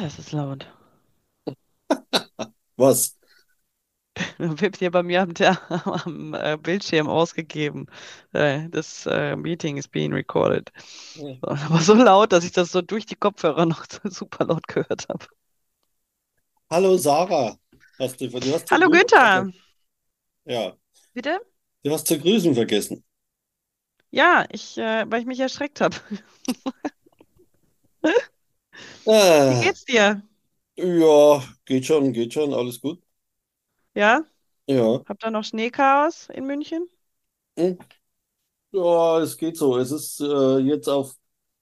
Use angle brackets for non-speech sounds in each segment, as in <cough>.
Alter, ist das laut. <laughs> Was? <laughs> Wird hier bei mir am, <laughs> am äh, Bildschirm ausgegeben. Äh, das äh, Meeting is being recorded. Ja. Aber so laut, dass ich das so durch die Kopfhörer noch super laut gehört habe. Hallo Sarah. Hast du, du hast Hallo Günther. Ja, bitte? du hast zu grüßen vergessen. Ja, ich, äh, weil ich mich erschreckt habe. Wie Ah, geht's dir? ja, geht schon, geht schon, alles gut. Ja? Ja. Habt ihr noch Schneechaos in München? Hm. Ja, es geht so. Es ist äh, jetzt auf,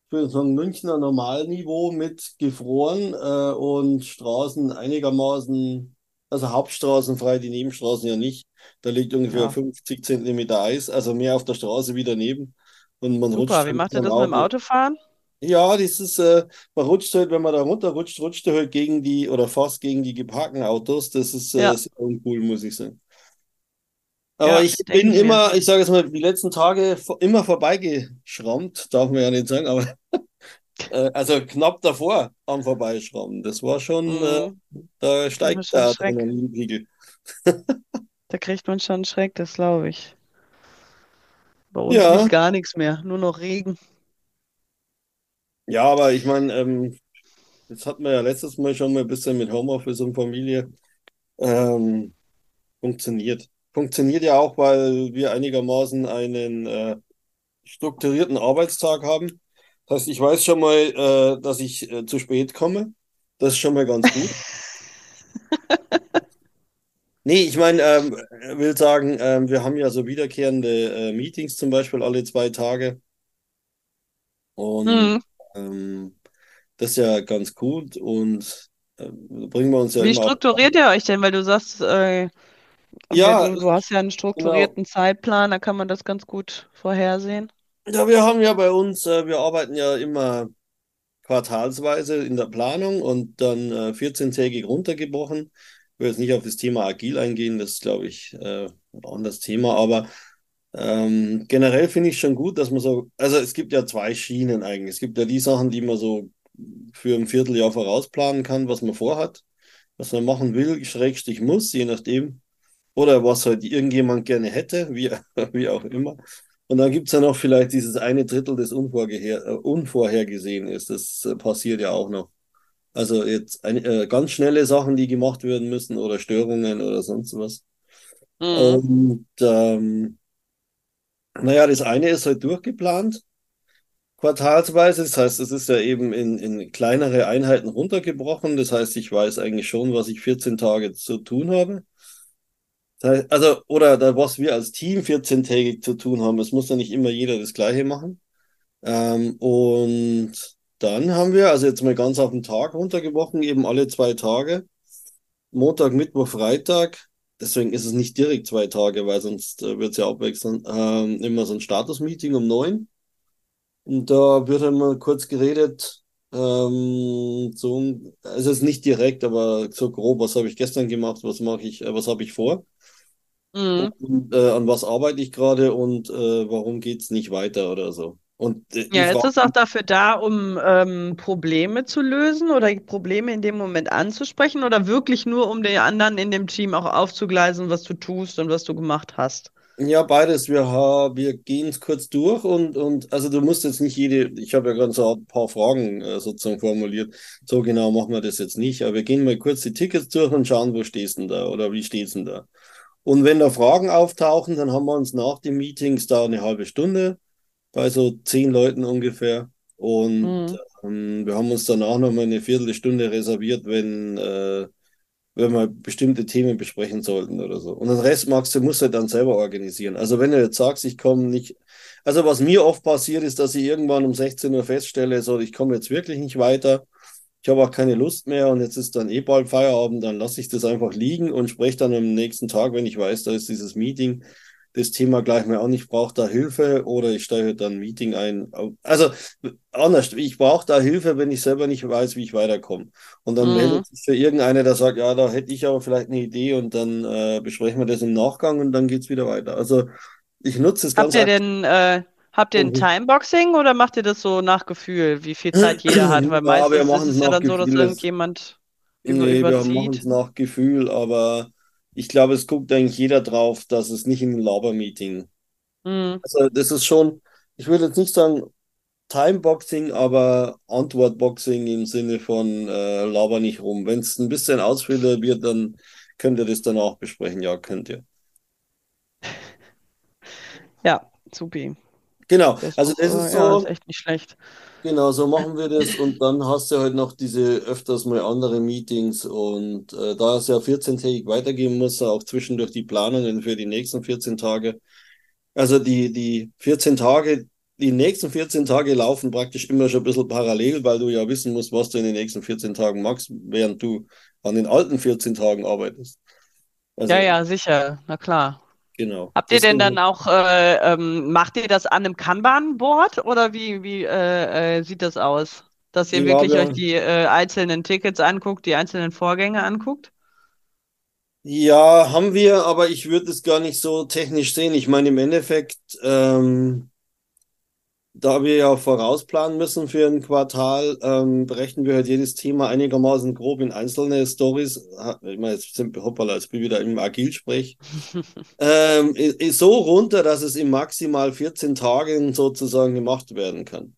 ich würde sagen, Münchner Normalniveau mit gefroren äh, und Straßen einigermaßen, also Hauptstraßen frei, die Nebenstraßen ja nicht. Da liegt ungefähr Ja, 50 Zentimeter Eis, also mehr auf der Straße wie daneben. Und man rutscht super. Wie halt mit macht ihr das mit dem Auto. Autofahren? Ja, das ist, äh, man rutscht halt, wenn man da runterrutscht, rutscht er halt gegen die oder fast gegen die geparkten Autos. Das ist äh, Ja, sehr uncool, muss ich sagen. Aber ja, ich denke bin ich mir. immer, ich sage jetzt mal, die letzten Tage vo- immer vorbeigeschrammt, darf man ja nicht sagen, aber <laughs> äh, also knapp davor am Vorbeischrammen. Das war schon, äh, Mhm. da Kriegt man steigt schon der Schreck. Adrenalinpegel. Da kriegt man schon Schreck, das glaube ich. Bei uns liegt Ja, gar nichts mehr, nur noch Regen. Ja, aber ich meine, ähm, das hatten wir ja letztes Mal schon mal ein bisschen mit Homeoffice und Familie. Ähm, funktioniert. Funktioniert ja auch, weil wir einigermaßen einen äh, strukturierten Arbeitstag haben. Das heißt, ich weiß schon mal, äh, dass ich äh, zu spät komme. Das ist schon mal ganz gut. <laughs> Nee, ich meine, ähm, will sagen, ähm, wir haben ja so wiederkehrende äh, Meetings zum Beispiel alle zwei Tage. Und Mhm. Ähm, das ist ja ganz gut. Und ähm, bringen wir uns ja Wie immer auf. strukturiert ihr euch denn? Weil du sagst, äh, Ja, du, du hast ja einen genau. strukturierten Zeitplan, da kann man das ganz gut vorhersehen. Ja, wir haben ja bei uns, äh, wir arbeiten ja immer quartalsweise in der Planung und dann äh, 14-tägig runtergebrochen. Ich will jetzt nicht auf das Thema Agil eingehen, das ist, glaube ich, äh, ein anderes Thema, aber ähm, generell finde ich schon gut, dass man so, also es gibt ja zwei Schienen eigentlich. Es gibt ja die Sachen, die man so für ein Vierteljahr vorausplanen kann, was man vorhat, was man machen will, Schrägstrich muss, je nachdem. Oder was halt irgendjemand gerne hätte, wie, <laughs> wie auch immer. Und dann gibt es ja noch vielleicht dieses eine Drittel, das unvorgeher, äh, unvorhergesehen ist. Das äh, passiert ja auch noch. Also jetzt ein, äh, ganz schnelle Sachen, die gemacht werden müssen oder Störungen oder sonst was. Mhm. Und ähm, naja, das eine ist halt durchgeplant, quartalsweise. Das heißt, es ist ja eben in, in kleinere Einheiten runtergebrochen. Das heißt, ich weiß eigentlich schon, was ich 14 Tage zu tun habe. Das heißt, also, oder da, was wir als Team 14-tägig zu tun haben. Es muss ja nicht immer jeder das Gleiche machen. Ähm, und dann haben wir, also jetzt mal ganz auf den Tag runtergebrochen, eben alle zwei Tage. Montag, Mittwoch, Freitag. Deswegen ist es nicht direkt zwei Tage, weil sonst äh, wird es ja abwechseln. Ähm, immer so ein Status-Meeting um neun. Und da wird einmal kurz geredet. Ähm, so, also es ist nicht direkt, aber so grob, was habe ich gestern gemacht, was mache ich, äh, was habe ich vor? Mhm. Und äh, an was arbeite ich gerade und äh, warum geht es nicht weiter oder so. Und äh, Ja, ist es auch dafür da, um ähm, Probleme zu lösen oder Probleme in dem Moment anzusprechen oder wirklich nur, um den anderen in dem Team auch aufzugleisen, was du tust und was du gemacht hast? ja, beides, wir, wir gehen es kurz durch und, und also du musst jetzt nicht jede, ich habe ja gerade so ein paar Fragen äh, sozusagen formuliert, so genau machen wir das jetzt nicht, aber wir gehen mal kurz die Tickets durch und schauen, wo stehst denn da oder wie steht's denn da. Und wenn da Fragen auftauchen, dann haben wir uns nach den Meetings da eine halbe Stunde bei so zehn Leuten ungefähr. Und Mhm. ähm, wir haben uns danach noch mal eine Viertelstunde reserviert, wenn, äh, wenn wir bestimmte Themen besprechen sollten oder so. Und den Rest magst du, musst du dann selber organisieren. Also wenn du jetzt sagst, ich komme nicht, also was mir oft passiert ist, dass ich irgendwann um 16 Uhr feststelle, so, ich komme jetzt wirklich nicht weiter. Ich habe auch keine Lust mehr und jetzt ist dann eh bald Feierabend, dann lasse ich das einfach liegen und spreche dann am nächsten Tag, wenn ich weiß, da ist dieses Meeting, das Thema gleich mal an, ich brauche da Hilfe oder ich stelle dann ein Meeting ein. Also anders, ich brauche da Hilfe, wenn ich selber nicht weiß, wie ich weiterkomme. Und dann Mhm. meldet sich für irgendeiner, der sagt, ja, da hätte ich aber vielleicht eine Idee und dann äh, besprechen wir das im Nachgang und dann geht es wieder weiter. Also ich nutze es Habt ganz ihr aktiv. denn, äh, Habt ihr ein wir, Timeboxing oder macht ihr das so nach Gefühl, wie viel Zeit jeder hat? <clears throat> Weil ja, wir meistens ist machen es ja dann so, dass Gefühl. Irgendjemand nee, wir machen es überzieht. nach Gefühl, aber ich glaube, es guckt eigentlich jeder drauf, dass es nicht in ein Labermeeting. Hm. Also das ist schon, ich würde jetzt nicht sagen Timeboxing, aber Antwortboxing im Sinne von äh, laber nicht rum. Wenn es ein bisschen ausführlicher wird, dann könnt ihr das danach besprechen. Ja, könnt ihr. <laughs> Ja, supi. Genau, Das also das ist ja, ist so. echt nicht schlecht. Genau, so machen wir das und dann hast du halt noch diese öfters mal andere Meetings und äh, da es ja 14-tägig weitergehen muss, auch zwischendurch die Planungen für die nächsten 14 Tage. Also die, die 14 Tage, die nächsten 14 Tage laufen praktisch immer schon ein bisschen parallel, weil du ja wissen musst, was du in den nächsten 14 Tagen machst, während du an den alten 14 Tagen arbeitest. Ja, Also ja, sicher, na klar. Genau. Habt ihr denn dann auch, äh, ähm, macht ihr das an einem Kanban-Board oder wie, wie äh, äh, sieht das aus? Dass ihr ja, wirklich euch wir, die äh, einzelnen Tickets anguckt, die einzelnen Vorgänge anguckt? ja, haben wir, aber ich würde es gar nicht so technisch sehen. Ich meine, im Endeffekt, ähm, Da wir ja vorausplanen müssen für ein Quartal, ähm, berechnen wir halt jedes Thema einigermaßen grob in einzelne Stories. Ich meine, jetzt sind hoppala, jetzt bin ich wieder im Agil-Sprech. <laughs> Ähm, so runter, dass es in maximal 14 Tagen sozusagen gemacht werden kann.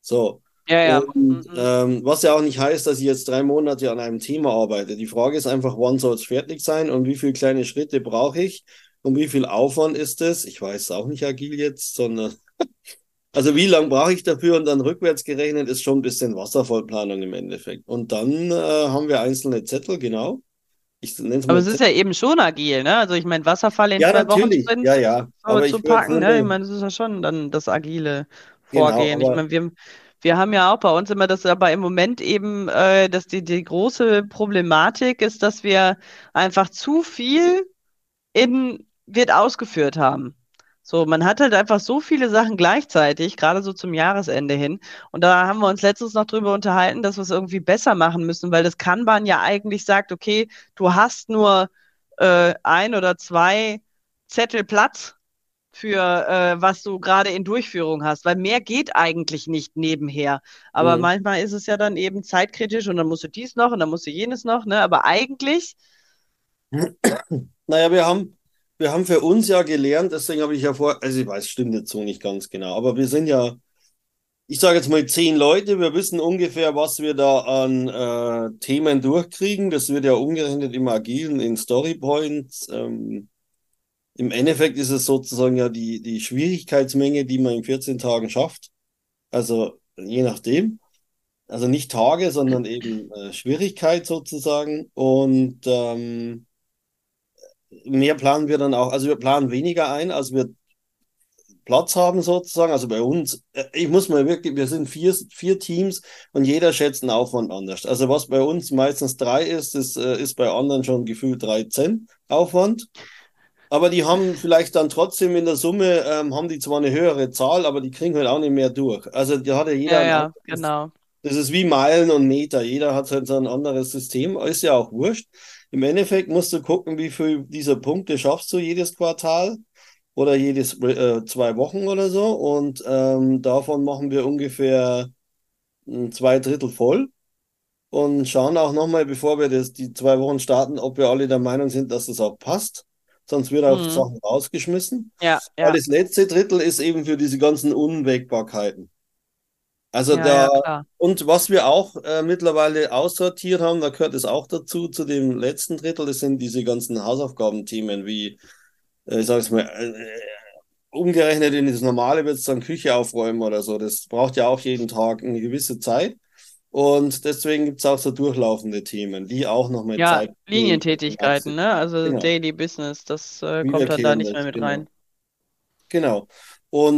So. Ja, ja. Und Mhm. ähm, was ja auch nicht heißt, dass ich jetzt drei Monate an einem Thema arbeite. Die Frage ist einfach, wann soll es fertig sein und wie viele kleine Schritte brauche ich und wie viel Aufwand ist es? Ich weiß auch nicht agil jetzt, sondern <laughs> also wie lange brauche ich dafür und dann rückwärts gerechnet ist schon ein bisschen Wasserfallplanung im Endeffekt. Und dann äh, haben wir einzelne Zettel, genau. Ich Aber es ist ja eben schon agil, ne? Also ich meine, Wasserfall in Ja, zwei Wochen natürlich. Ja, Sprint ja. so Aber zu ich packen, ne? Ich eine, meine, das ist ja schon dann das agile genau, Vorgehen. Ich aber meine, wir, wir haben ja auch bei uns immer das, aber im Moment eben, äh, dass die, die große Problematik ist, dass wir einfach zu viel in wird ausgeführt haben. So, man hat halt einfach so viele Sachen gleichzeitig, gerade so zum Jahresende hin. Und da haben wir uns letztens noch drüber unterhalten, dass wir es irgendwie besser machen müssen, weil das Kanban ja eigentlich sagt, okay, du hast nur äh, ein oder zwei Zettel Platz für äh, was du gerade in Durchführung hast, weil mehr geht eigentlich nicht nebenher. Aber mh. manchmal ist es ja dann eben zeitkritisch und dann musst du dies noch und dann musst du jenes noch, ne? Aber eigentlich, Naja, wir haben, wir haben für uns ja gelernt, deswegen habe ich ja vor, also ich weiß, stimmt jetzt so nicht ganz genau, aber wir sind ja, ich sage jetzt mal zehn Leute, wir wissen ungefähr, was wir da an äh, Themen durchkriegen. Das wird ja umgerechnet im Agilen in Storypoints. Ähm, im Endeffekt ist es sozusagen ja die, die Schwierigkeitsmenge, die man in 14 Tagen schafft. Also je nachdem. Also nicht Tage, sondern eben äh, Schwierigkeit sozusagen. Und ähm, mehr planen wir dann auch. Also wir planen weniger ein, als wir Platz haben sozusagen. Also bei uns, äh, ich muss mal wirklich, wir sind vier, vier Teams und jeder schätzt den Aufwand anders. Also was bei uns meistens drei ist, das äh, ist bei anderen schon gefühlt 13 Aufwand. Aber die haben vielleicht dann trotzdem in der Summe, ähm, haben die zwar eine höhere Zahl, aber die kriegen halt auch nicht mehr durch. Also da hat ja jeder ja, ja, genau. das ist wie Meilen und Meter. Jeder hat halt so ein anderes System, ist ja auch wurscht. Im Endeffekt musst du gucken, wie viel dieser Punkte schaffst du jedes Quartal oder jedes äh, zwei Wochen oder so. Und ähm, davon machen wir ungefähr äh, zwei Drittel voll und schauen auch nochmal, bevor wir das, die zwei Wochen starten, ob wir alle der Meinung sind, dass das auch passt. Sonst wird auch Mhm. Sachen rausgeschmissen. Ja, Weil ja, das letzte Drittel ist eben für diese ganzen Unwägbarkeiten. Also ja, da, ja, und was wir auch äh, mittlerweile aussortiert haben, da gehört es auch dazu, zu dem letzten Drittel, das sind diese ganzen Hausaufgabenthemen, wie, äh, ich sage es mal, äh, umgerechnet in das Normale wird es dann Küche aufräumen oder so. Das braucht ja auch jeden Tag eine gewisse Zeit. Und deswegen gibt es auch so durchlaufende Themen, die auch nochmal Ja, Zeit nehmen. Linientätigkeiten, ne? Also Genau, Daily Business, das äh, kommt halt da nicht mehr mit genau. rein. Genau.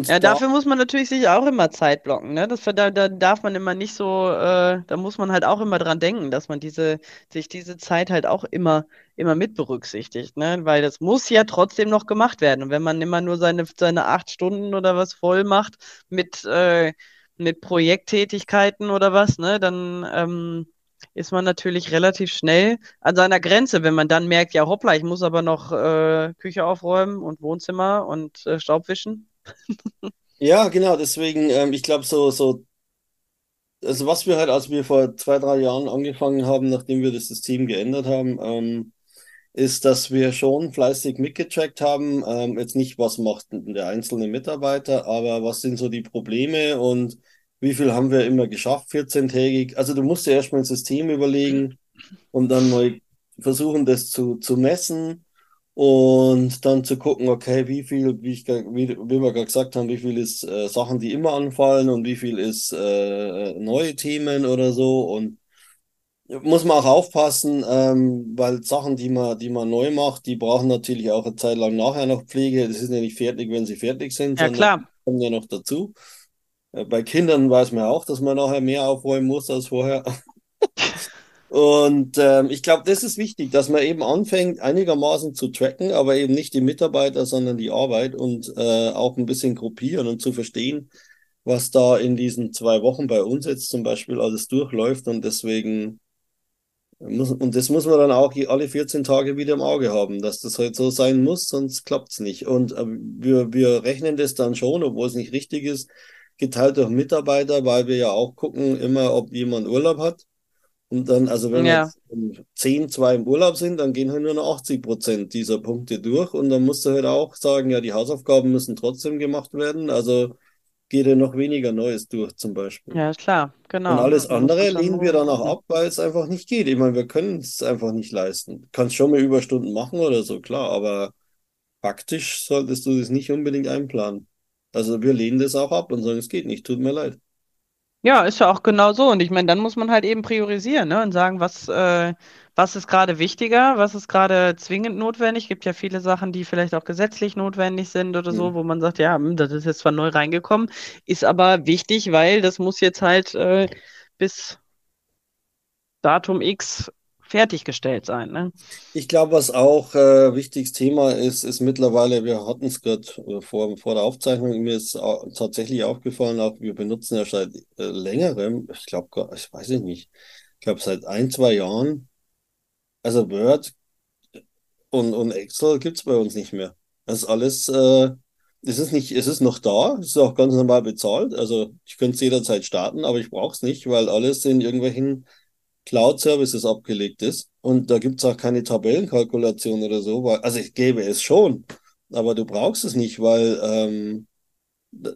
Ja, Und da dafür muss man natürlich sich auch immer Zeit blocken, ne? Das, da, da darf man immer nicht so, äh, da muss man halt auch immer dran denken, dass man diese, sich diese Zeit halt auch immer, immer mit berücksichtigt, ne? Weil das muss ja trotzdem noch gemacht werden. Und wenn man immer nur seine, seine acht Stunden oder was voll macht mit, äh, mit Projekttätigkeiten oder was, ne, dann ähm, ist man natürlich relativ schnell an seiner Grenze, wenn man dann merkt, ja hoppla, ich muss aber noch äh, Küche aufräumen und Wohnzimmer und äh, Staubwischen. Ja, genau, deswegen, ähm, ich glaube, so, so, also was wir halt, als wir vor zwei, drei Jahren angefangen haben, nachdem wir das System geändert haben, ähm, ist, dass wir schon fleißig mitgecheckt haben, ähm, jetzt nicht, was macht der einzelne Mitarbeiter, aber was sind so die Probleme und wie viel haben wir immer geschafft, 14-tägig. Also du musst dir erstmal ein System überlegen und dann mal versuchen, das zu, zu messen und dann zu gucken, okay, wie viel, wie ich, wie, wie wir gerade gesagt haben, wie viel ist äh, Sachen, die immer anfallen und wie viel ist äh, neue Themen oder so und muss man auch aufpassen, ähm, weil Sachen, die man, die man neu macht, die brauchen natürlich auch eine Zeit lang nachher noch Pflege. Das ist ja nicht fertig, wenn sie fertig sind, Ja, klar. die kommen ja noch dazu. Äh, bei Kindern weiß man auch, dass man nachher mehr aufräumen muss als vorher. <laughs> Und ähm, ich glaube, das ist wichtig, dass man eben anfängt, einigermaßen zu tracken, aber eben nicht die Mitarbeiter, sondern die Arbeit und äh, auch ein bisschen gruppieren und zu verstehen, was da in diesen zwei Wochen bei uns jetzt zum Beispiel alles durchläuft. Und deswegen muss, und das muss man dann auch alle 14 Tage wieder im Auge haben, dass das halt so sein muss, sonst klappt's nicht. Und äh, wir, wir rechnen das dann schon, obwohl es nicht richtig ist, geteilt durch Mitarbeiter, weil wir ja auch gucken immer, ob jemand Urlaub hat. Und dann, also wenn wir Ja. jetzt um 10, 2 im Urlaub sind, dann gehen halt nur noch 80 Prozent dieser Punkte durch. Und dann musst du halt auch sagen, ja, die Hausaufgaben müssen trotzdem gemacht werden. Also geht ja noch weniger Neues durch zum Beispiel. Ja, klar, Und genau. alles muss man andere lehnen wir dann auch ab, weil es einfach nicht geht. Ich meine, wir können es einfach nicht leisten. Du kannst schon mal Überstunden machen oder so, klar, aber faktisch solltest du das nicht unbedingt einplanen. Also wir lehnen das auch ab und sagen, es geht nicht, tut mir leid. Ja, ist ja auch genau so. Und ich meine, dann muss man halt eben priorisieren, ne? Und sagen, was, äh, was ist gerade wichtiger, was ist gerade zwingend notwendig. Gibt ja viele Sachen, die vielleicht auch gesetzlich notwendig sind oder so, wo man sagt, ja, hm, das ist jetzt zwar neu reingekommen, ist aber wichtig, weil das muss jetzt halt äh, bis Datum X fertiggestellt sein, ne? Ich glaube, was auch äh, wichtiges Thema ist, ist mittlerweile, wir hatten es gerade äh, vor, vor der Aufzeichnung, mir ist au- tatsächlich aufgefallen, auch wir benutzen ja seit äh, längerem, ich glaube, ich weiß es nicht, ich glaube seit ein, zwei Jahren, also Word und, und Excel gibt es bei uns nicht mehr. Das ist alles, äh, es ist es ist noch da, es ist auch ganz normal bezahlt, also ich könnte es jederzeit starten, aber ich brauche es nicht, weil alles in irgendwelchen Cloud-Services abgelegt ist. Und da gibt es auch keine Tabellenkalkulation oder so, weil, also ich gäbe es schon, aber du brauchst es nicht, weil ähm,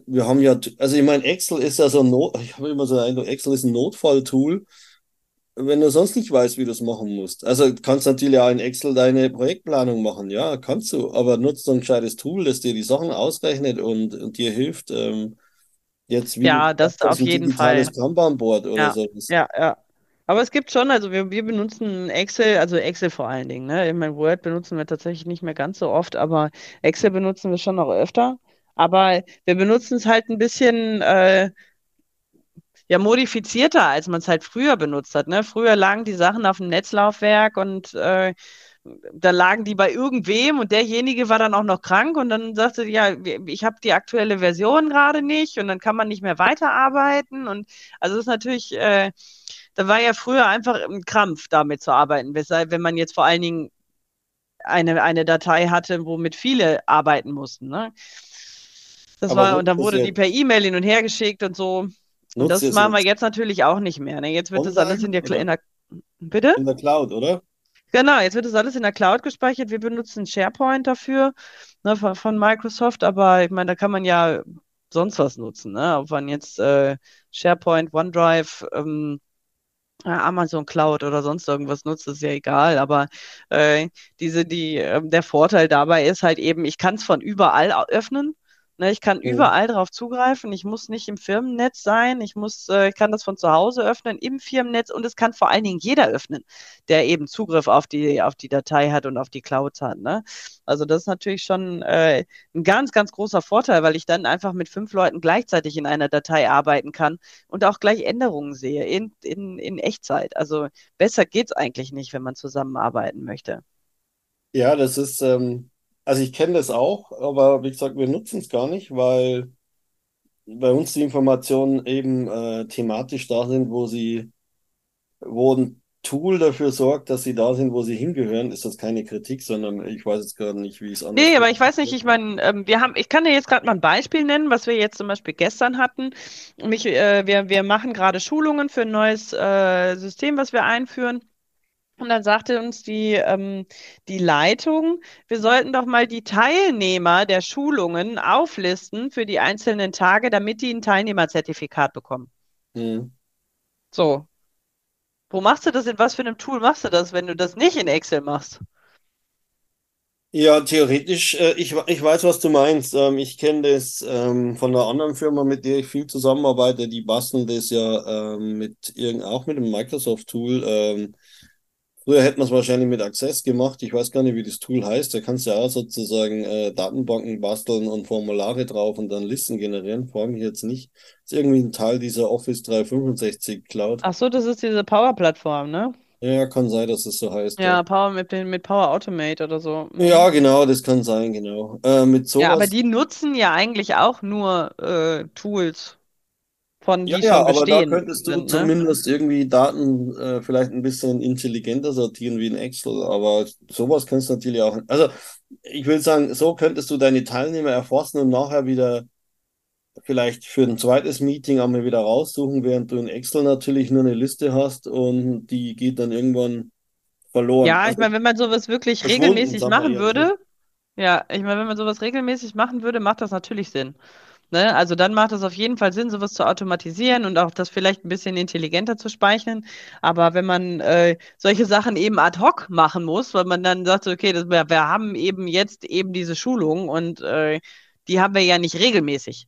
wir haben ja, also ich meine, Excel ist ja so ein Not, ich habe immer so einen Eindruck, Excel ist ein Notfalltool, wenn du sonst nicht weißt, wie du es machen musst. Also du kannst natürlich auch in Excel deine Projektplanung machen, ja, kannst du, aber nutzt so ein gescheites Tool, das dir die Sachen ausrechnet und, und dir hilft, ähm, jetzt, wie Ja, das auf ein jeden Fall. digitales Kanban-Board oder Ja, so. ja, ja. Aber es gibt schon, also wir, wir benutzen Excel, also Excel vor allen Dingen, ne? Ich meine, Word benutzen wir tatsächlich nicht mehr ganz so oft, aber Excel benutzen wir schon noch öfter. Aber wir benutzen es halt ein bisschen äh, ja modifizierter, als man es halt früher benutzt hat, ne? Früher lagen die Sachen auf dem Netzlaufwerk und äh, da lagen die bei irgendwem und derjenige war dann auch noch krank und dann sagte, ja, ich habe die aktuelle Version gerade nicht und dann kann man nicht mehr weiterarbeiten und also das ist natürlich, äh, da war ja früher einfach ein Krampf, damit zu arbeiten, weshalb, wenn man jetzt vor allen Dingen eine, eine Datei hatte, womit viele arbeiten mussten, ne? Das Aber war, und dann wurde die per E-Mail hin und her geschickt und so. Das machen wir jetzt natürlich auch nicht mehr. Ne? Jetzt wird das alles online in der, in der, bitte? in der Cloud, oder? Genau, jetzt wird das alles in der Cloud gespeichert. Wir benutzen SharePoint dafür, ne, von, von Microsoft, aber ich meine, da kann man ja sonst was nutzen, ne? Ob man jetzt äh, SharePoint, OneDrive, ähm, Amazon Cloud oder sonst irgendwas nutzt, ist ja egal. Aber äh, diese, die, ähm, der Vorteil dabei ist halt eben, ich kann es von überall öffnen. Ne, ich kann Mhm. überall drauf zugreifen. Ich muss nicht im Firmennetz sein. Ich muss, äh, ich kann das von zu Hause öffnen, im Firmennetz und es kann vor allen Dingen jeder öffnen, der eben Zugriff auf die, auf die Datei hat und auf die Clouds hat. Ne? Also das ist natürlich schon äh, ein ganz, ganz großer Vorteil, weil ich dann einfach mit fünf Leuten gleichzeitig in einer Datei arbeiten kann und auch gleich Änderungen sehe in, in, in Echtzeit. Also besser geht's eigentlich nicht, wenn man zusammenarbeiten möchte. Ja, das ist, ähm, also ich kenne das auch, aber wie gesagt, wir nutzen es gar nicht, weil bei uns die Informationen eben äh, thematisch da sind, wo sie, wo Tool dafür sorgt, dass sie da sind, wo sie hingehören, ist das keine Kritik, sondern ich weiß jetzt gerade nicht, wie es anders Nee, aber ich weiß nicht, ich meine, ähm, wir haben, ich kann dir jetzt gerade mal ein Beispiel nennen, was wir jetzt zum Beispiel gestern hatten. Mich, äh, wir, wir machen gerade Schulungen für ein neues äh, System, was wir einführen. Und dann sagte uns die, ähm, die Leitung, wir sollten doch mal die Teilnehmer der Schulungen auflisten für die einzelnen Tage, damit die ein Teilnehmerzertifikat bekommen. Hm. So, wo machst du das? In was für einem Tool machst du das, wenn du das nicht in Excel machst? Ja, theoretisch, äh, ich, ich weiß, was du meinst. Ähm, ich kenne das ähm, von einer anderen Firma, mit der ich viel zusammenarbeite. Die basteln das ja ähm, mit irgend, auch mit einem Microsoft-Tool. Früher hätte man es wahrscheinlich mit Access gemacht. Ich weiß gar nicht, wie das Tool heißt. Da kannst du ja auch sozusagen äh, Datenbanken basteln und Formulare drauf und dann Listen generieren. Frage mich jetzt nicht. ist irgendwie ein Teil dieser Office 365 Cloud. Ach so, das ist diese Power-Plattform, ne? Ja, kann sein, dass es so heißt. Ja, Ja, Power mit, den- mit Power Automate oder so. ja Mhm. genau, das kann sein, genau. Äh, mit Ja, aber sowas. die nutzen ja eigentlich auch nur äh, Tools von, Ja, die ja, schon aber da bestehen könntest du sind, ne? zumindest irgendwie Daten äh, vielleicht ein bisschen intelligenter sortieren wie in Excel, aber sowas kannst du natürlich auch. Also ich will sagen, so könntest du deine Teilnehmer erfassen und nachher wieder vielleicht für ein zweites Meeting einmal wieder raussuchen, während du in Excel natürlich nur eine Liste hast und die geht dann irgendwann verloren. Ja, ich Also meine, wenn man sowas wirklich regelmäßig machen würde, ja, ich meine, wenn man sowas regelmäßig machen würde, macht das natürlich Sinn. Ne? Also dann macht es auf jeden Fall Sinn, sowas zu automatisieren und auch das vielleicht ein bisschen intelligenter zu speichern. Aber wenn man äh, solche Sachen eben ad hoc machen muss, weil man dann sagt, okay, das, wir, wir haben eben jetzt eben diese Schulung und äh, die haben wir ja nicht regelmäßig.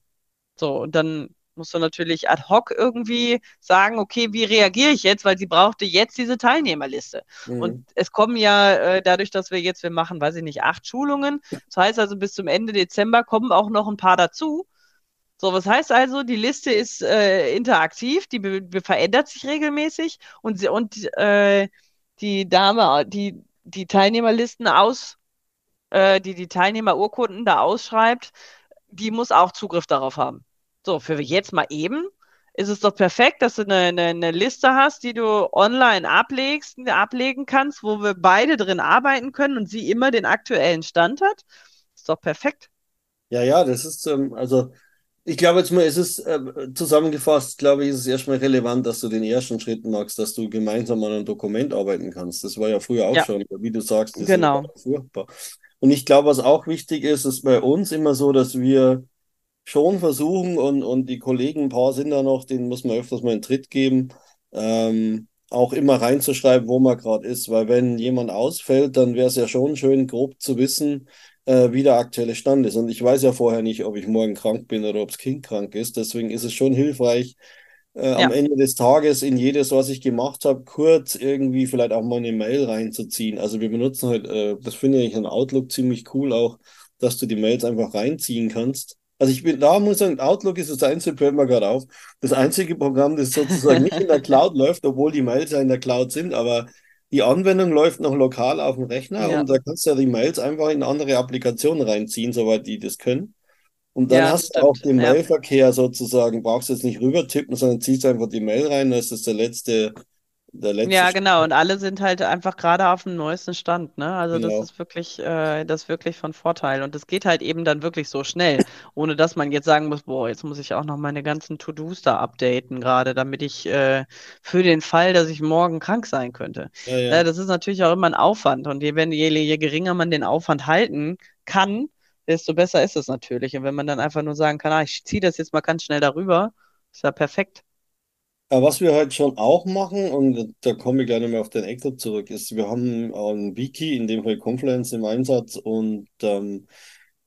So, und dann musst du natürlich ad hoc irgendwie sagen, okay, wie reagiere ich jetzt, weil sie brauchte jetzt diese Teilnehmerliste. Und Mhm. es kommen ja äh, dadurch, dass wir jetzt, wir machen, weiß ich nicht, acht Schulungen. Das heißt also, bis zum Ende Dezember kommen auch noch ein paar dazu. So, was heißt also, die Liste ist äh, interaktiv, die be verändert sich regelmäßig und, sie, und äh, die Dame, die die Teilnehmerlisten aus, äh, die die Teilnehmerurkunden da ausschreibt, die muss auch Zugriff darauf haben. So, für jetzt mal eben ist es doch perfekt, dass du eine, eine, eine Liste hast, die du online ablegst, ablegen kannst, wo wir beide drin arbeiten können und sie immer den aktuellen Stand hat. Ist doch perfekt. Ja, ja, das ist, ähm, also ich glaube jetzt mal, es ist äh, zusammengefasst, glaube ich, ist es erstmal relevant, dass du den ersten Schritt machst, dass du gemeinsam an einem Dokument arbeiten kannst. Das war ja früher auch Ja, schon, wie du sagst, das genau. furchtbar. Und ich glaube, was auch wichtig ist, ist bei uns immer so, dass wir schon versuchen und, und die Kollegen, ein paar sind da noch, denen muss man öfters mal einen Tritt geben, ähm, auch immer reinzuschreiben, wo man gerade ist, weil wenn jemand ausfällt, dann wäre es ja schon schön, grob zu wissen, äh, wie der aktuelle Stand ist. Und ich weiß ja vorher nicht, ob ich morgen krank bin oder ob das Kind krank ist. Deswegen ist es schon hilfreich, äh, am Ja, Ende des Tages in jedes, was ich gemacht habe, kurz irgendwie vielleicht auch mal eine Mail reinzuziehen. Also wir benutzen halt, äh, das finde ich an Outlook ziemlich cool auch, dass du die Mails einfach reinziehen kannst. Also ich bin da, muss ich sagen, Outlook ist das einzige, fällt mir gerade auf, das einzige Programm, das sozusagen nicht in der <laughs> Cloud läuft, obwohl die Mails ja in der Cloud sind, aber die Anwendung läuft noch lokal auf dem Rechner ja, und da kannst du ja die Mails einfach in andere Applikationen reinziehen, soweit die das können. Und dann ja, das hast du auch den Ja. Mailverkehr sozusagen, brauchst jetzt nicht rüber tippen, sondern ziehst einfach die Mail rein, das ist der letzte, der letzte Ja, genau. Und alle sind halt einfach gerade auf dem neuesten Stand, ne? Also das Genau. ist wirklich, äh, das ist wirklich von Vorteil. Und das geht halt eben dann wirklich so schnell, <laughs> ohne dass man jetzt sagen muss, boah, jetzt muss ich auch noch meine ganzen To-Dos da updaten, gerade damit ich äh, für den Fall, dass ich morgen krank sein könnte. Ja, Ne, ja. das ist natürlich auch immer ein Aufwand. Und je, wenn, je, je geringer man den Aufwand halten kann, desto besser ist es natürlich. Und wenn man dann einfach nur sagen kann, ah, ich ziehe das jetzt mal ganz schnell darüber, ist ja perfekt. Was wir halt schon auch machen, und da komme ich gleich nochmal auf den Excel zurück, ist, wir haben ein Wiki, in dem Fall Confluence im Einsatz und ähm,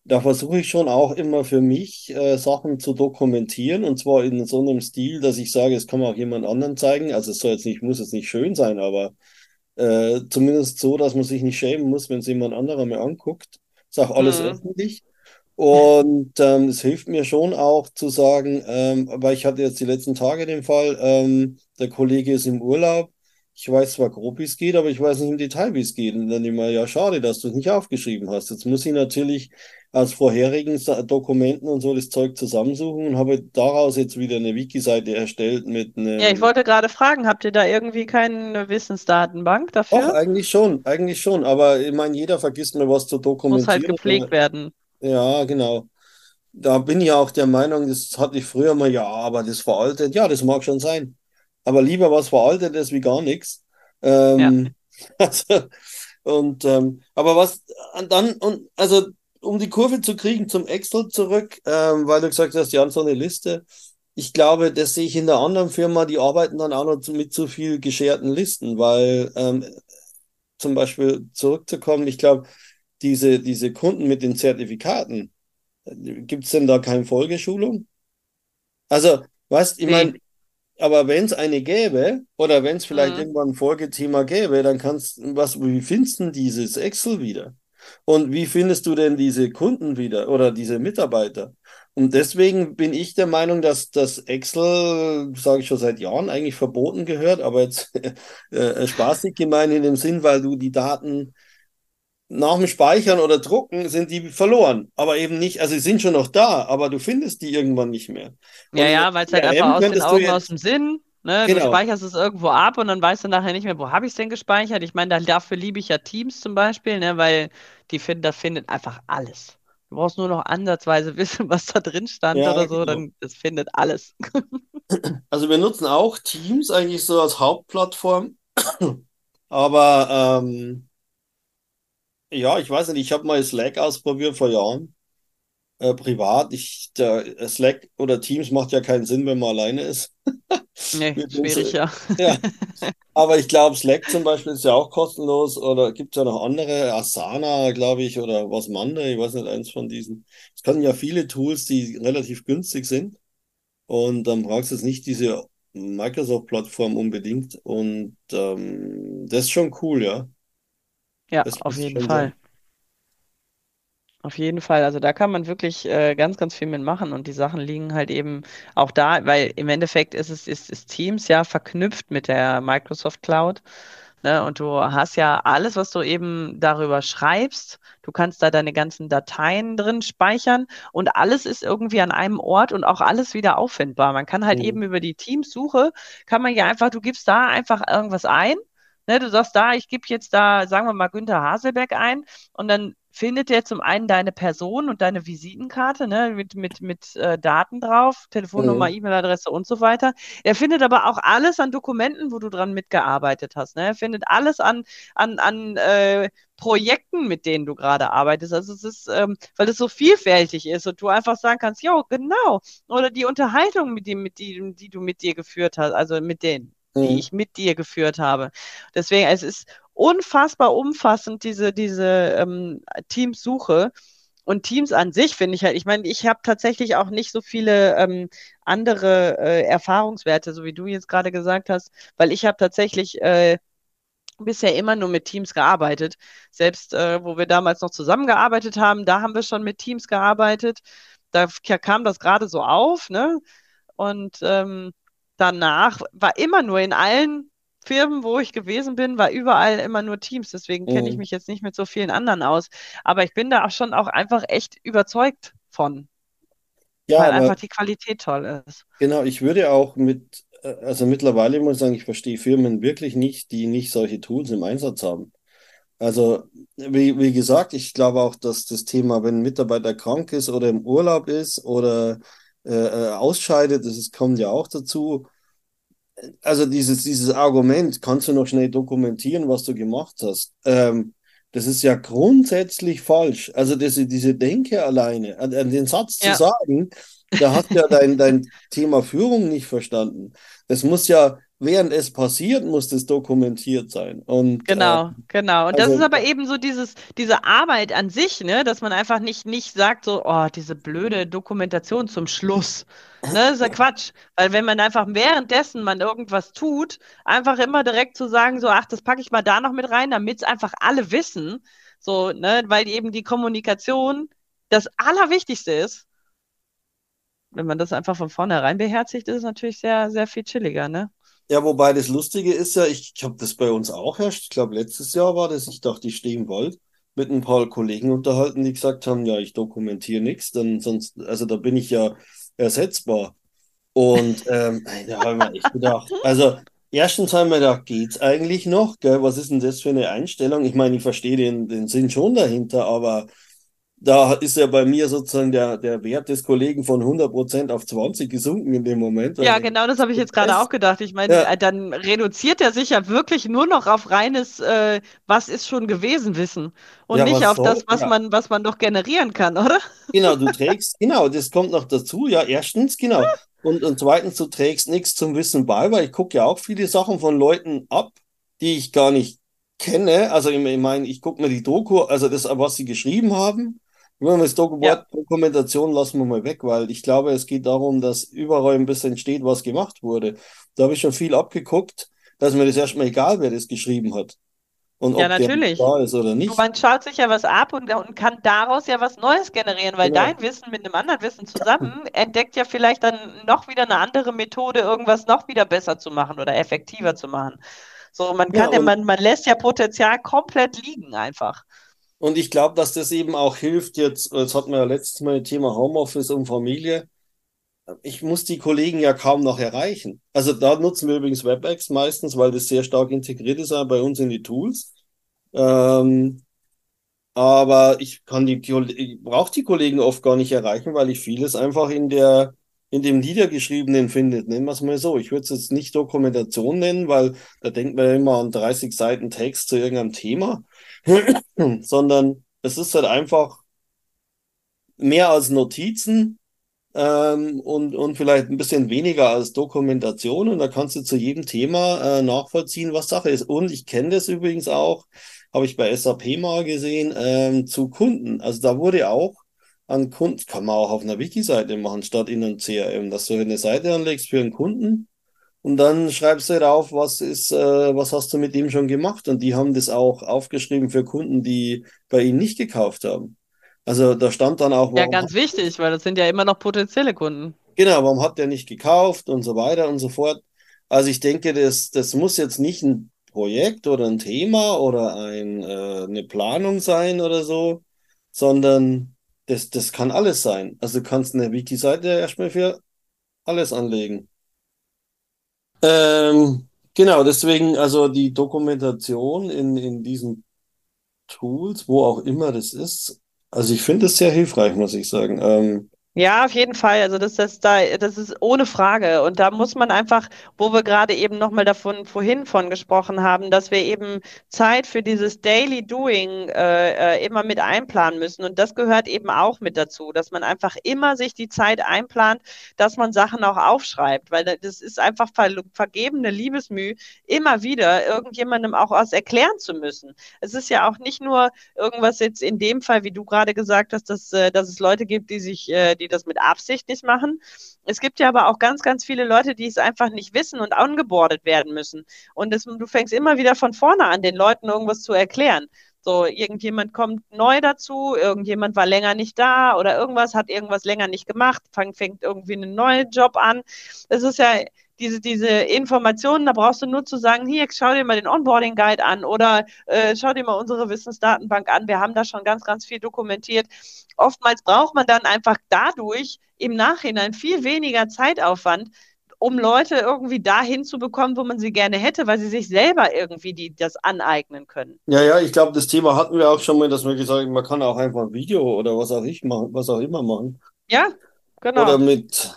da versuche ich schon auch immer für mich äh, Sachen zu dokumentieren und zwar in so einem Stil, dass ich sage, es kann man auch jemand anderen zeigen. Also es soll jetzt nicht, muss jetzt nicht schön sein, aber äh, zumindest so, dass man sich nicht schämen muss, wenn es jemand anderer mal anguckt. Ist auch alles Mhm. öffentlich. Und ähm, es hilft mir schon auch zu sagen, ähm, weil ich hatte jetzt die letzten Tage den Fall, ähm, der Kollege ist im Urlaub. Ich weiß zwar grob, wie es geht, aber ich weiß nicht im Detail, wie es geht. Und dann immer, ja, schade, dass du es nicht aufgeschrieben hast. Jetzt muss ich natürlich aus vorherigen Dokumenten und so das Zeug zusammensuchen und habe daraus jetzt wieder eine Wiki-Seite erstellt mit Ja, ich einem. wollte gerade fragen, habt ihr da irgendwie keine Wissensdatenbank Doch, dafür? eigentlich schon, eigentlich schon. Aber ich meine, jeder vergisst mal was zu Muss halt dokumentieren. gepflegt werden. Ja, genau. Da bin ich ja auch der Meinung, das hatte ich früher mal, ja, aber das veraltet. Ja, das mag schon sein. Aber lieber was Veraltetes wie gar nichts. Ja. Ähm, <laughs> also, und, ähm, aber was und dann, und also um die Kurve zu kriegen zum Excel zurück, ähm, weil du gesagt hast, ja, so eine Liste. Ich glaube, das sehe ich in der anderen Firma, die arbeiten dann auch noch mit zu viel gescherten Listen, weil ähm, zum Beispiel zurückzukommen, ich glaube, diese, diese Kunden mit den Zertifikaten, gibt es denn da keine Folgeschulung? Also, weißt, ich meine, aber wenn es eine gäbe oder wenn es vielleicht Mhm. irgendwann ein Folgethema gäbe, dann kannst was, wie findest du denn dieses Excel wieder? Und wie findest du denn diese Kunden wieder oder diese Mitarbeiter? Und deswegen bin ich der Meinung, dass das Excel, sage ich schon seit Jahren, eigentlich verboten gehört, aber jetzt <laughs> äh, spaßig gemeint in dem Sinn, weil du die Daten nach dem Speichern oder Drucken sind die verloren, aber eben nicht, also sie sind schon noch da, aber du findest die irgendwann nicht mehr. Ja, Und in ja, weil es halt einfach aus den du Augen, aus dem Sinn. Ne? Du genau, speicherst es irgendwo ab und dann weißt du nachher nicht mehr, wo habe ich es denn gespeichert? Ich meine, da, dafür liebe ich ja Teams zum Beispiel, ne? Weil die finden, das findet einfach alles. Du brauchst nur noch ansatzweise <laughs> wissen, was da drin stand ja, oder so, genau. dann das findet alles. <clears throat> Also wir nutzen auch Teams eigentlich so als Hauptplattform, <clears throat> aber ähm, ja, ich weiß nicht, ich habe mal Slack ausprobiert vor Jahren, äh, privat. Ich, der, Slack oder Teams macht ja keinen Sinn, wenn man alleine ist. <laughs> Nee, schwierig, ja. ja, <laughs> aber ich glaube, Slack zum Beispiel ist ja auch kostenlos oder gibt es ja noch andere, Asana, glaube ich, oder was Monday, ich weiß nicht, eins von diesen. Es können ja viele Tools, die relativ günstig sind und dann brauchst du jetzt nicht diese Microsoft-Plattform unbedingt und ähm, das ist schon cool, ja. Ja, Das auf muss jeden schon Fall. sagen. Auf jeden Fall. Also da kann man wirklich äh, ganz, ganz viel mitmachen und die Sachen liegen halt eben auch da, weil im Endeffekt ist es ist, ist Teams ja verknüpft mit der Microsoft Cloud. Ne? Und du hast ja alles, was du eben darüber schreibst. Du kannst da deine ganzen Dateien drin speichern und alles ist irgendwie an einem Ort und auch alles wieder auffindbar. Man kann halt eben Mhm. über die Teamsuche, kann man ja einfach, du gibst da einfach irgendwas ein. Ne? Du sagst da, ich gebe jetzt da, sagen wir mal, Günther Haselbeck ein und dann findet er zum einen deine Person und deine Visitenkarte, ne, mit, mit, mit äh, Daten drauf, Telefonnummer, Mhm. E-Mail-Adresse und so weiter. Er findet aber auch alles an Dokumenten, wo du dran mitgearbeitet hast. Ne? Er findet alles an, an, an äh, Projekten, mit denen du gerade arbeitest. Also es ist, ähm, weil es so vielfältig ist und du einfach sagen kannst, jo, genau. Oder die Unterhaltung, mit dem, mit die, die du mit dir geführt hast, also mit denen, die Mhm. ich mit dir geführt habe. Deswegen, es ist unfassbar umfassend, diese, diese ähm, Teamsuche. Und Teams an sich finde ich halt, ich meine, ich habe tatsächlich auch nicht so viele ähm, andere äh, Erfahrungswerte, so wie du jetzt gerade gesagt hast, weil ich habe tatsächlich äh, bisher immer nur mit Teams gearbeitet. Selbst äh, wo wir damals noch zusammengearbeitet haben, da haben wir schon mit Teams gearbeitet. Da kam das gerade so auf, ne? Und ähm, danach war immer nur in allen Firmen, wo ich gewesen bin, war überall immer nur Teams. Deswegen kenne ich Mhm. mich jetzt nicht mit so vielen anderen aus. Aber ich bin da auch schon auch einfach echt überzeugt von, Ja, weil aber einfach die Qualität toll ist. genau, ich würde auch mit, äh, also mittlerweile muss ich sagen, ich verstehe Firmen wirklich nicht, die nicht solche Tools im Einsatz haben. Also, wie, wie gesagt, ich glaube auch, dass das Thema, wenn ein Mitarbeiter krank ist oder im Urlaub ist oder äh, äh, ausscheidet, das ist, kommt ja auch dazu. Also dieses, dieses Argument, kannst du noch schnell dokumentieren, was du gemacht hast? Ähm, das ist ja grundsätzlich falsch. Also diese, diese Denke alleine, an, an den Satz zu Ja, sagen, da hast du ja dein, dein Thema Führung nicht verstanden. Das muss ja, während es passiert, muss das dokumentiert sein. Und äh, genau, genau. Und das ist also, aber eben so dieses, diese Arbeit an sich, ne, dass man einfach nicht, nicht sagt so, oh, diese blöde Dokumentation zum Schluss. Ne, das ist ja <laughs> Quatsch. Weil wenn man einfach währenddessen man irgendwas tut, einfach immer direkt zu sagen, so, ach, das packe ich mal da noch mit rein, damit es einfach alle wissen. So, ne, weil eben die Kommunikation das Allerwichtigste ist. Wenn man das einfach von vornherein beherzigt, ist es natürlich sehr, sehr viel chilliger, ne? Ja, wobei das Lustige ist ja, ich, ich habe das bei uns auch erst, ich glaube letztes Jahr war das, ich dachte, ich stehe im Wald. mit ein paar Kollegen unterhalten, die gesagt haben, ja, ich dokumentiere nichts, dann sonst, also da bin ich ja ersetzbar. Und <laughs> ähm, da habe ich mir echt gedacht, also erstens haben wir gedacht, geht's eigentlich noch? Gell? Was ist denn das für eine Einstellung? Ich meine, ich verstehe den, den Sinn schon dahinter, aber da ist ja bei mir sozusagen der, der Wert des Kollegen von 100% auf 20 gesunken in dem Moment. Ja, also, genau das habe ich jetzt gerade auch gedacht. Ich meine, ja. dann reduziert er sich ja wirklich nur noch auf reines, äh, was ist schon gewesen Wissen und ja, nicht auf soll? das, was ja. man, was man doch generieren kann, oder? Genau, du <laughs> trägst, genau, das kommt noch dazu. Ja, erstens, genau. Und, und zweitens, du trägst nichts zum Wissen bei, weil ich gucke ja auch viele Sachen von Leuten ab, die ich gar nicht kenne. Also ich meine, ich gucke mir die Doku, also das, was sie geschrieben haben das Dokument, ja. Dokumentation lassen wir mal weg, weil ich glaube, es geht darum, dass überall ein bisschen steht, was gemacht wurde. Da habe ich schon viel abgeguckt, dass mir das erstmal egal, wer das geschrieben hat. Und ja, ob natürlich. der da ist oder nicht. Man schaut sich ja was ab und, und kann daraus ja was Neues generieren, weil genau. dein Wissen mit einem anderen Wissen zusammen entdeckt ja vielleicht dann noch wieder eine andere Methode, irgendwas noch wieder besser zu machen oder effektiver zu machen. So, man kann ja, ja man, man lässt ja Potenzial komplett liegen einfach. Und ich glaube, dass das eben auch hilft, jetzt, jetzt hatten wir ja letztes Mal Thema Homeoffice und Familie. Ich muss die Kollegen ja kaum noch erreichen. Also da nutzen wir übrigens WebEx meistens, weil das sehr stark integriert ist bei uns in die Tools. Ähm, aber ich kann die, ich brauche die Kollegen oft gar nicht erreichen, weil ich vieles einfach in der, in dem Niedergeschriebenen findet. Nennen wir es mal so. Ich würde es jetzt nicht Dokumentation nennen, weil da denkt man ja immer an 30 Seiten Text zu irgendeinem Thema. <coughs> sondern es ist halt einfach mehr als Notizen ähm, und, und vielleicht ein bisschen weniger als Dokumentation. Und da kannst du zu jedem Thema äh, nachvollziehen, was Sache ist. Und ich kenne das übrigens auch, habe ich bei SAP mal gesehen, ähm, zu Kunden. Also da wurde auch an Kunden, kann man auch auf einer Wiki-Seite machen, statt in einem CRM, dass du eine Seite anlegst für einen Kunden und dann schreibst du drauf, was ist, äh, was hast du mit dem schon gemacht? Und die haben das auch aufgeschrieben für Kunden, die bei ihnen nicht gekauft haben. Also da stand dann auch. Ja, ganz wichtig, weil das sind ja immer noch potenzielle Kunden. Genau, warum hat der nicht gekauft und so weiter und so fort. Also ich denke, das, das muss jetzt nicht ein Projekt oder ein Thema oder ein, äh, eine Planung sein oder so, sondern das, das kann alles sein. Also du kannst eine Wiki-Seite erstmal für alles anlegen. Ähm, genau, deswegen also die Dokumentation in, in diesen Tools, wo auch immer das ist, also ich finde es sehr hilfreich, muss ich sagen. Ähm, ja, auf jeden Fall. Also das, das, da, das ist ohne Frage. Und da muss man einfach, wo wir gerade eben nochmal davon vorhin von gesprochen haben, dass wir eben Zeit für dieses Daily Doing äh, äh, immer mit einplanen müssen. Und das gehört eben auch mit dazu, dass man einfach immer sich die Zeit einplant, dass man Sachen auch aufschreibt. Weil das ist einfach ver vergebene Liebesmüh, immer wieder irgendjemandem auch was erklären zu müssen. Es ist ja auch nicht nur irgendwas jetzt in dem Fall, wie du gerade gesagt hast, dass, äh, dass es Leute gibt, die sich äh, die das mit Absicht nicht machen. Es gibt ja aber auch ganz, ganz viele Leute, die es einfach nicht wissen und angebordet werden müssen. Und das, du fängst immer wieder von vorne an, den Leuten irgendwas zu erklären. So, irgendjemand kommt neu dazu, irgendjemand war länger nicht da oder irgendwas hat irgendwas länger nicht gemacht, fängt, fängt irgendwie einen neuen Job an. Es ist ja diese, diese Informationen, da brauchst du nur zu sagen, hier, schau dir mal den Onboarding Guide an oder äh, schau dir mal unsere Wissensdatenbank an. Wir haben da schon ganz, ganz viel dokumentiert. Oftmals braucht man dann einfach dadurch im Nachhinein viel weniger Zeitaufwand, um Leute irgendwie dahin zu bekommen, wo man sie gerne hätte, weil sie sich selber irgendwie die, das aneignen können. Ja, ja, ich glaube, das Thema hatten wir auch schon mal, dass wir gesagt haben, man kann auch einfach ein Video oder was auch ich machen, was auch immer machen. Ja, genau. Oder mit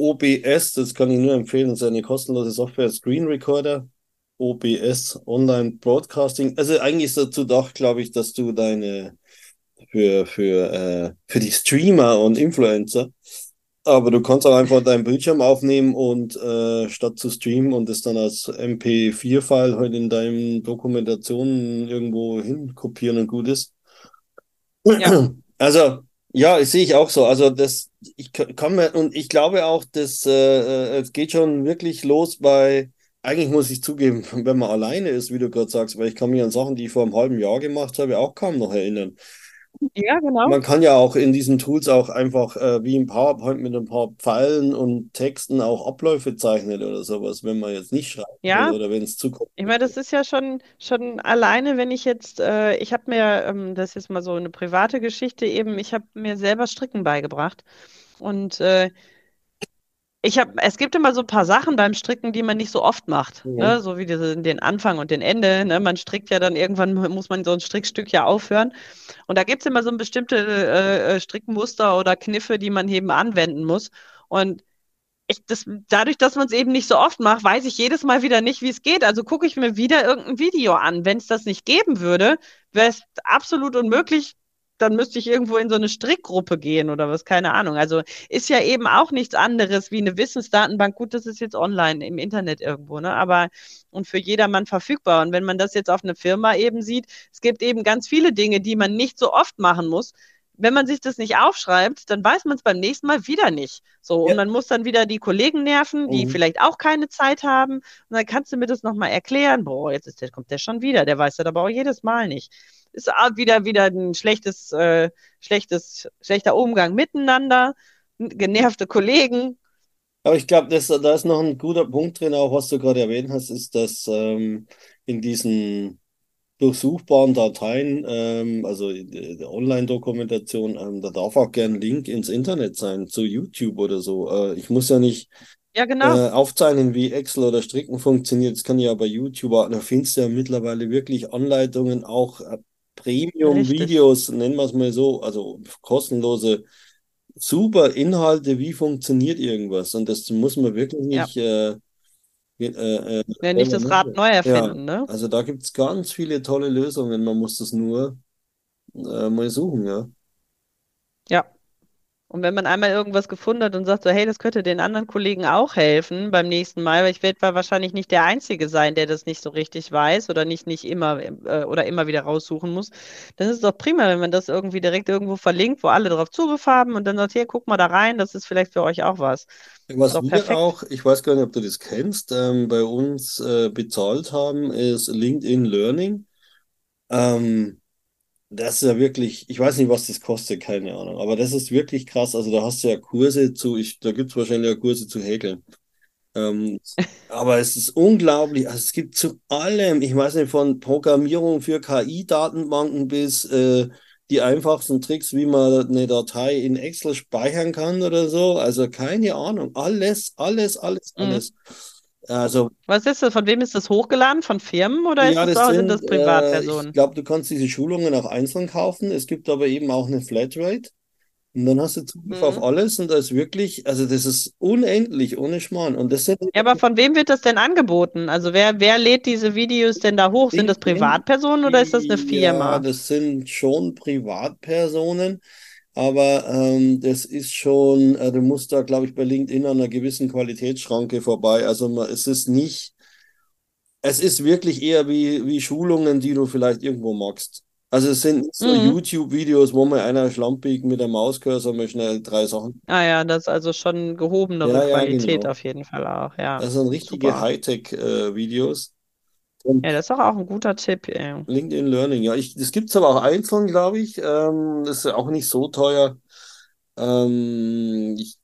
OBS, das kann ich nur empfehlen, das ist eine kostenlose Software, Screen Recorder. OBS, Online Broadcasting. Also eigentlich ist dazu gedacht, glaube ich, dass du deine für, für, äh, für die Streamer und Influencer, aber du kannst auch einfach deinen Bildschirm aufnehmen und äh, statt zu streamen und es dann als MP4-File halt in deinen Dokumentationen irgendwo hin kopieren und gut ist. Ja. Also ja, sehe ich auch so. Also das, ich kann mir, und ich glaube auch, dass äh, äh, es geht schon wirklich los bei, eigentlich muss ich zugeben, <laughs> wenn man alleine ist, wie du gerade sagst, weil ich kann mich an Sachen, die ich vor einem halben Jahr gemacht habe, auch kaum noch erinnern. Ja, genau. Man kann ja auch in diesen Tools auch einfach äh, wie im PowerPoint mit ein paar Pfeilen und Texten auch Abläufe zeichnen oder sowas, wenn man jetzt nicht schreiben will Ja, oder wenn es zu ich meine, das ist. ist ja schon, schon alleine, wenn ich jetzt, äh, ich habe mir, ähm, das ist jetzt mal so eine private Geschichte eben, ich habe mir selber Stricken beigebracht. Und äh, Ich habe, es gibt immer so ein paar Sachen beim Stricken, die man nicht so oft macht, ne? Mhm. So wie diese, den Anfang und den Ende, ne? Man strickt ja dann irgendwann, muss man so ein Strickstück ja aufhören. Und da gibt es immer so ein bestimmte äh, äh, Strickmuster oder Kniffe, die man eben anwenden muss. Und ich, das, dadurch, dass man es eben nicht so oft macht, weiß ich jedes Mal wieder nicht, wie es geht. Also gucke ich mir wieder irgendein Video an. Wenn es das nicht geben würde, wäre es absolut unmöglich. Dann müsste ich irgendwo in so eine Strickgruppe gehen oder was, keine Ahnung. Also ist ja eben auch nichts anderes wie eine Wissensdatenbank. Gut, das ist jetzt online im Internet irgendwo, ne? Aber und für jedermann verfügbar. Und wenn man das jetzt auf eine Firma eben sieht, es gibt eben ganz viele Dinge, die man nicht so oft machen muss wenn man sich das nicht aufschreibt, dann weiß man es beim nächsten Mal wieder nicht. So, und Ja. man muss dann wieder die Kollegen nerven, die Mhm. vielleicht auch keine Zeit haben. Und dann kannst du mir das nochmal erklären. Boah, jetzt ist der, kommt der schon wieder. Der weiß das aber auch jedes Mal nicht. Ist auch wieder, wieder ein schlechtes, äh, schlechtes, schlechter Umgang miteinander, genervte Kollegen. Aber ich glaube, da ist noch ein guter Punkt drin, auch was du gerade erwähnt hast, ist, dass ähm, in diesen durchsuchbaren Dateien, ähm, also die Online-Dokumentation, ähm, da darf auch gern ein Link ins Internet sein, zu YouTube oder so. Äh, ich muss ja nicht Ja, genau. äh, aufzeichnen, wie Excel oder Stricken funktioniert. Das kann ich ja bei YouTube, da findest du ja mittlerweile wirklich Anleitungen, auch äh. Premium-Videos, nennen wir es mal so, also kostenlose, super Inhalte, wie funktioniert irgendwas. Und das muss man wirklich Ja. nicht äh, äh, äh, Ja, nicht das Rad neu Ja, erfinden, ne? also da gibt es ganz viele tolle Lösungen. Man muss das nur äh, mal suchen, ja. Ja. Und wenn man einmal irgendwas gefunden hat und sagt so, hey, das könnte den anderen Kollegen auch helfen beim nächsten Mal, weil ich werde wahrscheinlich nicht der Einzige sein, der das nicht so richtig weiß oder nicht, nicht immer äh, oder immer wieder raussuchen muss, dann ist es doch prima, wenn man das irgendwie direkt irgendwo verlinkt, wo alle drauf Zugriff haben und dann sagt, hier, guck mal da rein, das ist vielleicht für euch auch was. Was wir perfekt. auch, ich weiß gar nicht, ob du das kennst, ähm, bei uns äh, bezahlt haben, ist LinkedIn Learning. Ähm, das ist ja wirklich, ich weiß nicht, was das kostet, keine Ahnung, aber das ist wirklich krass. Also da hast du ja Kurse zu, ich, da gibt es wahrscheinlich ja Kurse zu Häkeln. Ähm, <laughs> aber es ist unglaublich. Also es gibt zu allem, ich weiß nicht, von Programmierung für KI-Datenbanken bis äh, die einfachsten Tricks, wie man eine Datei in Excel speichern kann oder so. Also keine Ahnung. Alles, alles, alles, Mhm. Also Was ist das? Von wem ist das hochgeladen? Von Firmen oder ist ja, das das auch, sind das sind, äh, ich Privatpersonen? glaube, du kannst diese Schulungen auch einzeln kaufen. Es gibt aber eben auch eine Flatrate. Und dann hast du Zugriff auf Mhm. alles und da ist wirklich, also das ist unendlich, ohne Schmarrn. Und das sind Ja, aber von wem wird das denn angeboten? Also wer, wer lädt diese Videos denn da hoch? Sind das Privatpersonen oder ist das eine ja, Firma? das sind schon Privatpersonen, aber ähm, das ist schon, äh, du musst da, glaube ich, bei LinkedIn an einer gewissen Qualitätsschranke vorbei. Also man, es ist nicht, es ist wirklich eher wie, wie Schulungen, die du vielleicht irgendwo magst. Also es sind nicht so Mhm. YouTube-Videos, wo mal einer schlampig mit der Mauscursor mal schnell drei Sachen. Ah ja, das ist also schon gehobenere Ja, ja, Qualität genau. auf jeden Fall auch. Ja, Das sind richtige super. Hightech-Videos. Ja, das ist doch auch ein guter Tipp. Ey. LinkedIn Learning, ja. Ich, das gibt es aber auch einzeln, glaube ich. Ähm, das ist ja auch nicht so teuer. Ähm, ich,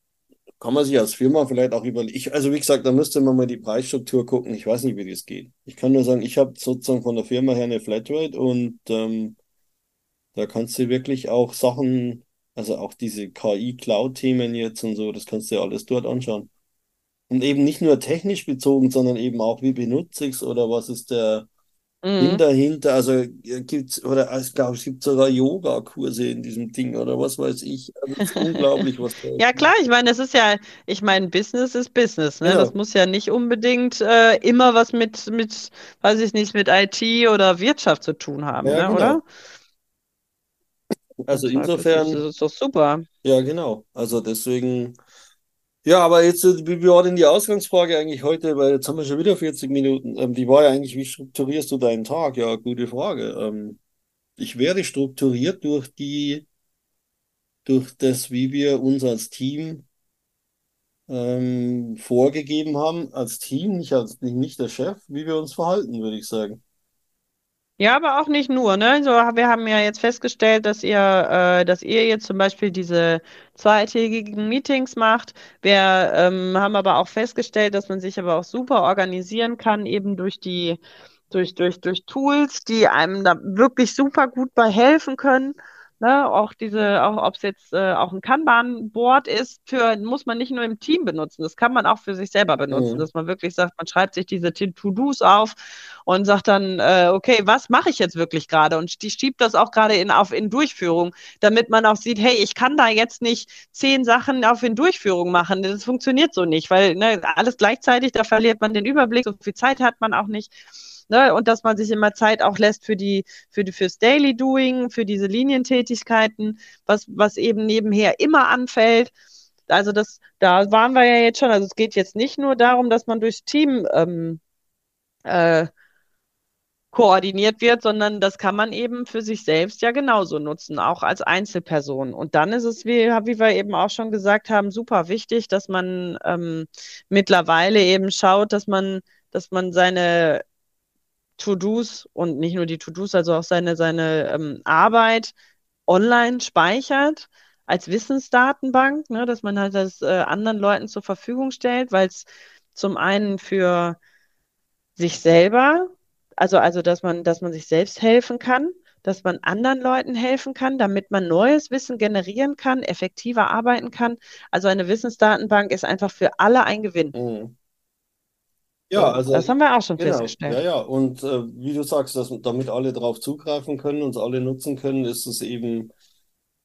kann man sich als Firma vielleicht auch überlegen. Ich, also wie gesagt, da müsste man mal die Preisstruktur gucken. Ich weiß nicht, wie das geht. Ich kann nur sagen, ich habe sozusagen von der Firma her eine Flatrate und ähm, da kannst du wirklich auch Sachen, also auch diese KI-Cloud-Themen jetzt und so, das kannst du ja alles dort anschauen. Und eben nicht nur technisch bezogen, sondern eben auch, wie benutze ich es oder was ist der Sinn Mhm. dahinter. Also äh, gibt's, oder ich glaube, es gibt sogar Yoga-Kurse in diesem Ding oder was weiß ich. Also, es ist unglaublich, was da <laughs> Ja, klar, ich meine, das ist ja, ich meine, Business ist Business, ne? Das Genau, muss ja nicht unbedingt äh, immer was mit, mit, weiß ich nicht, mit IT oder Wirtschaft zu tun haben, ja, ne, oder? genau. Im Also ist es, insofern, ist es doch super. ja, genau. Also deswegen, ja, aber jetzt, äh, wie war denn die Ausgangsfrage eigentlich heute? Weil jetzt haben wir schon wieder 40 Minuten. Ähm, die war ja eigentlich, wie strukturierst du deinen Tag? Ja, gute Frage. Ähm, ich werde strukturiert durch die, durch das, wie wir uns als Team ähm, vorgegeben haben, als Team, nicht als nicht der Chef, wie wir uns verhalten, würde ich sagen. Ja, aber auch nicht nur, ne? So, wir haben ja jetzt festgestellt, dass ihr, äh, dass ihr jetzt zum Beispiel diese zweitägigen Meetings macht. Wir ähm, haben aber auch festgestellt, dass man sich aber auch super organisieren kann, eben durch die, durch, durch, durch Tools, die einem da wirklich super gut bei helfen können. Ne, auch diese, auch ob es jetzt äh, auch ein Kanban-Board ist, für, muss man nicht nur im Team benutzen, das kann man auch für sich selber benutzen, Mhm. dass man wirklich sagt, man schreibt sich diese To-Dos auf und sagt dann, äh, okay, was mache ich jetzt wirklich gerade? Und die schiebt das auch gerade in, auf in Durchführung, damit man auch sieht, hey, ich kann da jetzt nicht zehn Sachen auf in Durchführung machen. Das funktioniert so nicht, weil ne, alles gleichzeitig, da verliert man den Überblick, so viel Zeit hat man auch nicht. Ne, und dass man sich immer Zeit auch lässt für die, für die, fürs Daily Doing, für diese Linientätigkeiten, was, was eben nebenher immer anfällt. Also das, da waren wir ja jetzt schon. Also es geht jetzt nicht nur darum, dass man durchs Team ähm, äh, koordiniert wird, sondern das kann man eben für sich selbst ja genauso nutzen, auch als Einzelperson. Und dann ist es, wie, wie wir eben auch schon gesagt haben, super wichtig, dass man ähm, mittlerweile eben schaut, dass man, dass man seine To-Dos und nicht nur die To-Dos, also auch seine, seine ähm, Arbeit online speichert als Wissensdatenbank, ne, dass man halt das äh, anderen Leuten zur Verfügung stellt, weil es zum einen für sich selber, also, also dass man, dass man sich selbst helfen kann, dass man anderen Leuten helfen kann, damit man neues Wissen generieren kann, effektiver arbeiten kann. Also eine Wissensdatenbank ist einfach für alle ein Gewinn. Mhm. Ja, So, also das haben wir auch schon genau, ja, festgestellt. ja. Und äh, wie du sagst, dass damit alle drauf zugreifen können und alle nutzen können, ist es eben,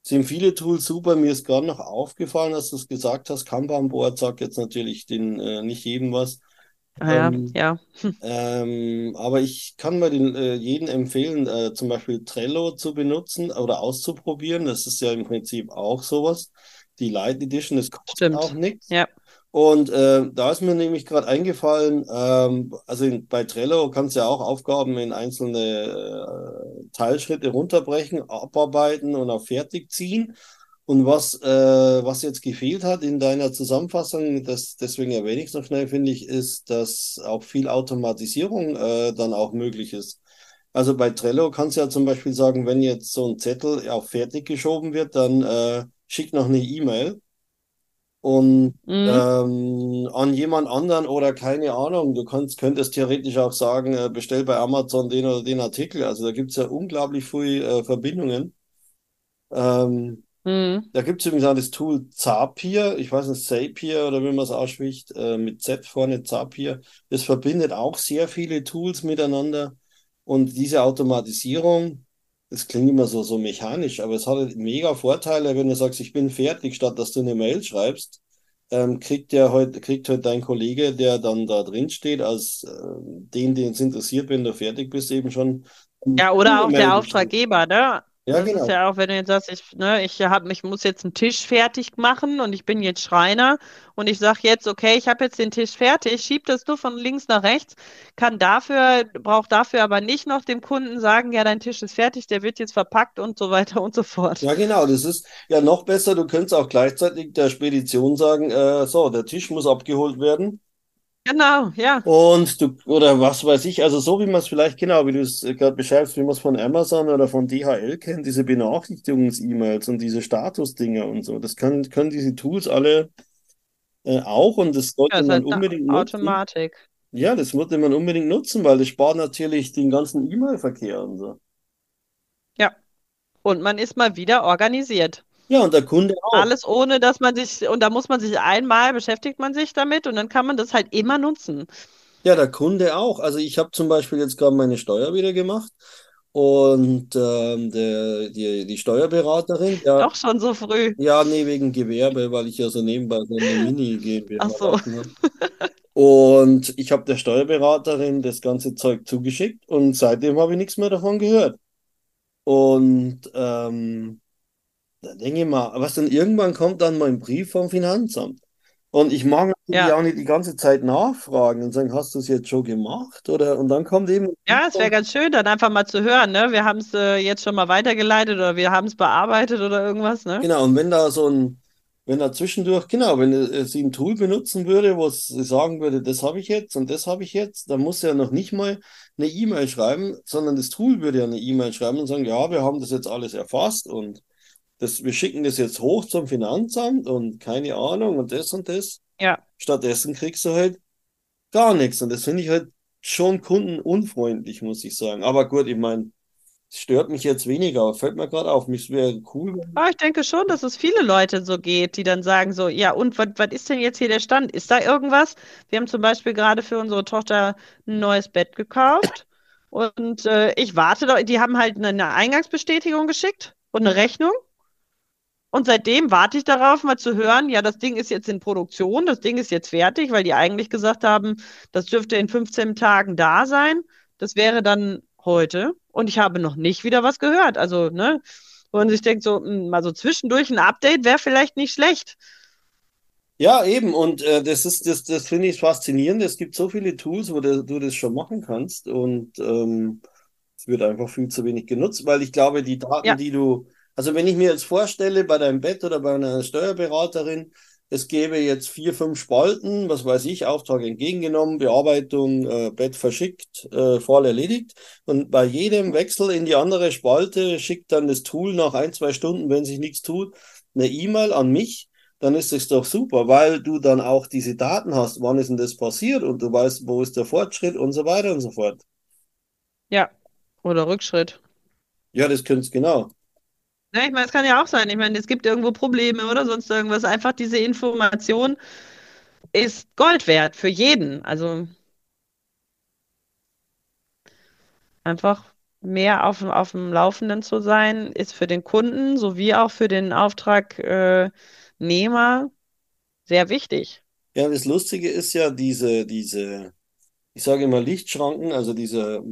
sind viele Tools super. Mir ist gerade noch aufgefallen, dass du es gesagt hast, Kanban-Board sagt jetzt natürlich den äh, nicht jedem was. Ah ja, Ähm, ja, <laughs> ähm, aber ich kann mal den, äh, jedem empfehlen, äh, zum Beispiel Trello zu benutzen oder auszuprobieren. Das ist ja im Prinzip auch sowas. Die Light Edition, das kostet auch stimmt. nichts. Ja, Und äh, da ist mir nämlich gerade eingefallen, ähm, also in, bei Trello kannst du ja auch Aufgaben in einzelne äh, Teilschritte runterbrechen, abarbeiten und auf fertig ziehen. Und was, äh, was jetzt gefehlt hat in deiner Zusammenfassung, das, deswegen erwähne ich es noch schnell, finde ich, ist, dass auch viel Automatisierung äh, dann auch möglich ist. Also bei Trello kannst du ja zum Beispiel sagen, wenn jetzt so ein Zettel auf fertig geschoben wird, dann äh, schick noch eine E-Mail und mhm. ähm, an jemand anderen oder keine Ahnung, du kannst, könntest theoretisch auch sagen, äh, bestell bei Amazon den oder den Artikel. Also da gibt es ja unglaublich viele äh, Verbindungen. Ähm, Mhm. da gibt es übrigens auch das Tool Zapier, ich weiß nicht, Zapier oder wie man es ausspricht, äh, mit Z vorne Zapier. Das verbindet auch sehr viele Tools miteinander. Und diese Automatisierung, das klingt immer so, so mechanisch, aber es hat halt mega Vorteile, wenn du sagst, ich bin fertig, statt dass du eine Mail schreibst, ähm, kriegt der heute, kriegt halt dein Kollege, der dann da drin steht, als äh, den, den es interessiert, wenn du fertig bist, eben schon Ja, oder auch der. Auftraggeber, ne? Ja, Das ist genau. ja auch, wenn du jetzt sagst, ich, ne, ich hab, ich muss jetzt einen Tisch fertig machen und ich bin jetzt Schreiner und ich sage jetzt, okay, ich habe jetzt den Tisch fertig, schieb das nur von links nach rechts, kann dafür, braucht dafür aber nicht noch dem Kunden sagen, ja, dein Tisch ist fertig, der wird jetzt verpackt und so weiter und so fort. Ja, genau. Das ist ja noch besser. Du könntest auch gleichzeitig der Spedition sagen, äh, so, der Tisch muss abgeholt werden. Genau, ja. Und du, oder was weiß ich, also so wie man es vielleicht, genau, wie du es äh, gerade beschreibst, wie man es von Amazon oder von DHL kennt, diese Benachrichtigungs-E-Mails und diese Status-Dinger und so. Das können, können diese Tools alle äh, auch und das Ja, sollte ist man halt eine unbedingt nutzen. Automatik. Ja, das sollte man unbedingt nutzen, weil das spart natürlich den ganzen E-Mail-Verkehr und so. Ja. Und man ist mal wieder organisiert. Ja, und der Kunde auch. Alles ohne, dass man sich, und da muss man sich einmal, beschäftigt man sich damit und dann kann man das halt immer nutzen. Ja, der Kunde auch. Also ich habe zum Beispiel jetzt gerade meine Steuer wieder gemacht und ähm, der, die, die Steuerberaterin, ja, Doch schon so früh. ja, nee, wegen Gewerbe, weil ich ja so nebenbei so eine <laughs> Ach Mini-GmbH so. laufen habe. Und ich habe der Steuerberaterin das ganze Zeug zugeschickt und seitdem habe ich nichts mehr davon gehört. Und ähm, da denke ich mal, was dann irgendwann kommt dann mein Brief vom Finanzamt. Und ich mag natürlich Ja. auch nicht die ganze Zeit nachfragen und sagen, hast du es jetzt schon gemacht? Oder und dann kommt eben ein Ja, es wäre ganz schön, dann einfach mal zu hören, ne? Wir haben es äh, jetzt schon mal weitergeleitet oder wir haben es bearbeitet oder irgendwas, ne? genau, und wenn da so ein, wenn er zwischendurch, genau, wenn er, sie ein Tool benutzen würde, wo sie sagen würde, das habe ich jetzt und das habe ich jetzt, dann muss er noch nicht mal eine E-Mail schreiben, sondern das Tool würde ja eine E-Mail schreiben und sagen, ja, wir haben das jetzt alles erfasst und das, wir schicken das jetzt hoch zum Finanzamt und keine Ahnung und das und das. Ja. Stattdessen kriegst du halt gar nichts und das finde ich halt schon kundenunfreundlich, muss ich sagen. Aber gut, ich meine, stört mich jetzt weniger, aber fällt mir gerade auf, mich wäre cool. Ah, ich denke schon, dass es viele Leute so geht, die dann sagen so, ja, und was ist denn jetzt hier der Stand? Ist da irgendwas? Wir haben zum Beispiel gerade für unsere Tochter ein neues Bett gekauft und äh, ich warte doch, die haben halt eine Eingangsbestätigung geschickt und eine Rechnung und seitdem warte ich darauf, mal zu hören, ja, das Ding ist jetzt in Produktion, das Ding ist jetzt fertig, weil die eigentlich gesagt haben, das dürfte in 15 Tagen da sein. Das wäre dann heute und ich habe noch nicht wieder was gehört. Also, ne? wo man sich denkt, so, mh, mal so zwischendurch ein Update wäre vielleicht nicht schlecht. Ja, eben, und äh, das ist, das, das finde ich faszinierend. Es gibt so viele Tools, wo du, du das schon machen kannst und ähm, es wird einfach viel zu wenig genutzt, weil ich glaube, die Daten, Ja, die du, also wenn ich mir jetzt vorstelle, bei deinem Bett oder bei einer Steuerberaterin, es gäbe jetzt vier, fünf Spalten, was weiß ich, Auftrag entgegengenommen, Bearbeitung, äh, Bett verschickt, äh, Fall erledigt. Und bei jedem Wechsel in die andere Spalte schickt dann das Tool nach ein, zwei Stunden, wenn sich nichts tut, eine E-Mail an mich. Dann ist es doch super, weil du dann auch diese Daten hast, wann ist denn das passiert und du weißt, wo ist der Fortschritt und so weiter und so fort. ja. Oder Rückschritt. Ja, das könnte es genau. Ne, ich meine, es kann ja auch sein. Ich meine, es gibt irgendwo Probleme oder sonst irgendwas. Einfach diese Information ist Gold wert für jeden. Also einfach mehr auf, auf dem Laufenden zu sein, ist für den Kunden sowie auch für den Auftragnehmer sehr wichtig. Ja, das Lustige ist ja diese, diese, ich sage immer Lichtschranken, also diese,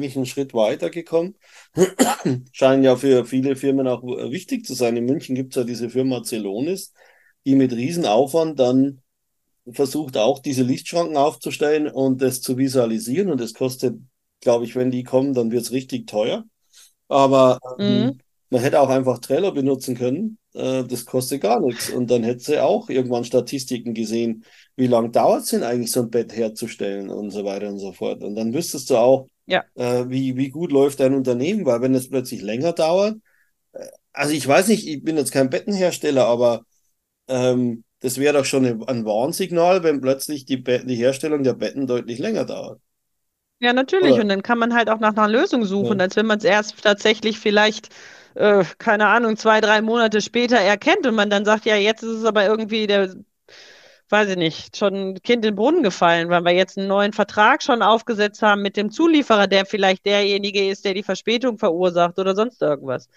bin ich einen Schritt weiter gekommen. <clears throat> Scheinen ja für viele Firmen auch äh, wichtig zu sein. In München gibt es ja diese Firma Celonis, die mit Riesenaufwand dann versucht auch diese Lichtschranken aufzustellen und das zu visualisieren. Und das kostet, glaube ich, wenn die kommen, dann wird es richtig teuer. Aber Mhm. ähm, man hätte auch einfach Trello benutzen können. Äh, das kostet gar nichts. Und dann hätte sie auch irgendwann Statistiken gesehen, wie lange dauert es denn eigentlich, so ein Bett herzustellen und so weiter und so fort. Und dann wüsstest du auch, Ja, äh, wie, wie gut läuft dein Unternehmen, weil wenn es plötzlich länger dauert, äh, also ich weiß nicht, ich bin jetzt kein Bettenhersteller, aber ähm, das wäre doch schon ein, Warnsignal, wenn plötzlich die, Be die Herstellung der Betten deutlich länger dauert. ja, natürlich. Oder? Und dann kann man halt auch nach einer Lösung Ja. suchen, als wenn man es erst tatsächlich vielleicht, äh, keine Ahnung, zwei, drei Monate später erkennt und man dann sagt, ja, jetzt ist es aber irgendwie der, weiß ich nicht, schon ein Kind in den Brunnen gefallen, weil wir jetzt einen neuen Vertrag schon aufgesetzt haben mit dem Zulieferer, der vielleicht derjenige ist, der die Verspätung verursacht oder sonst irgendwas.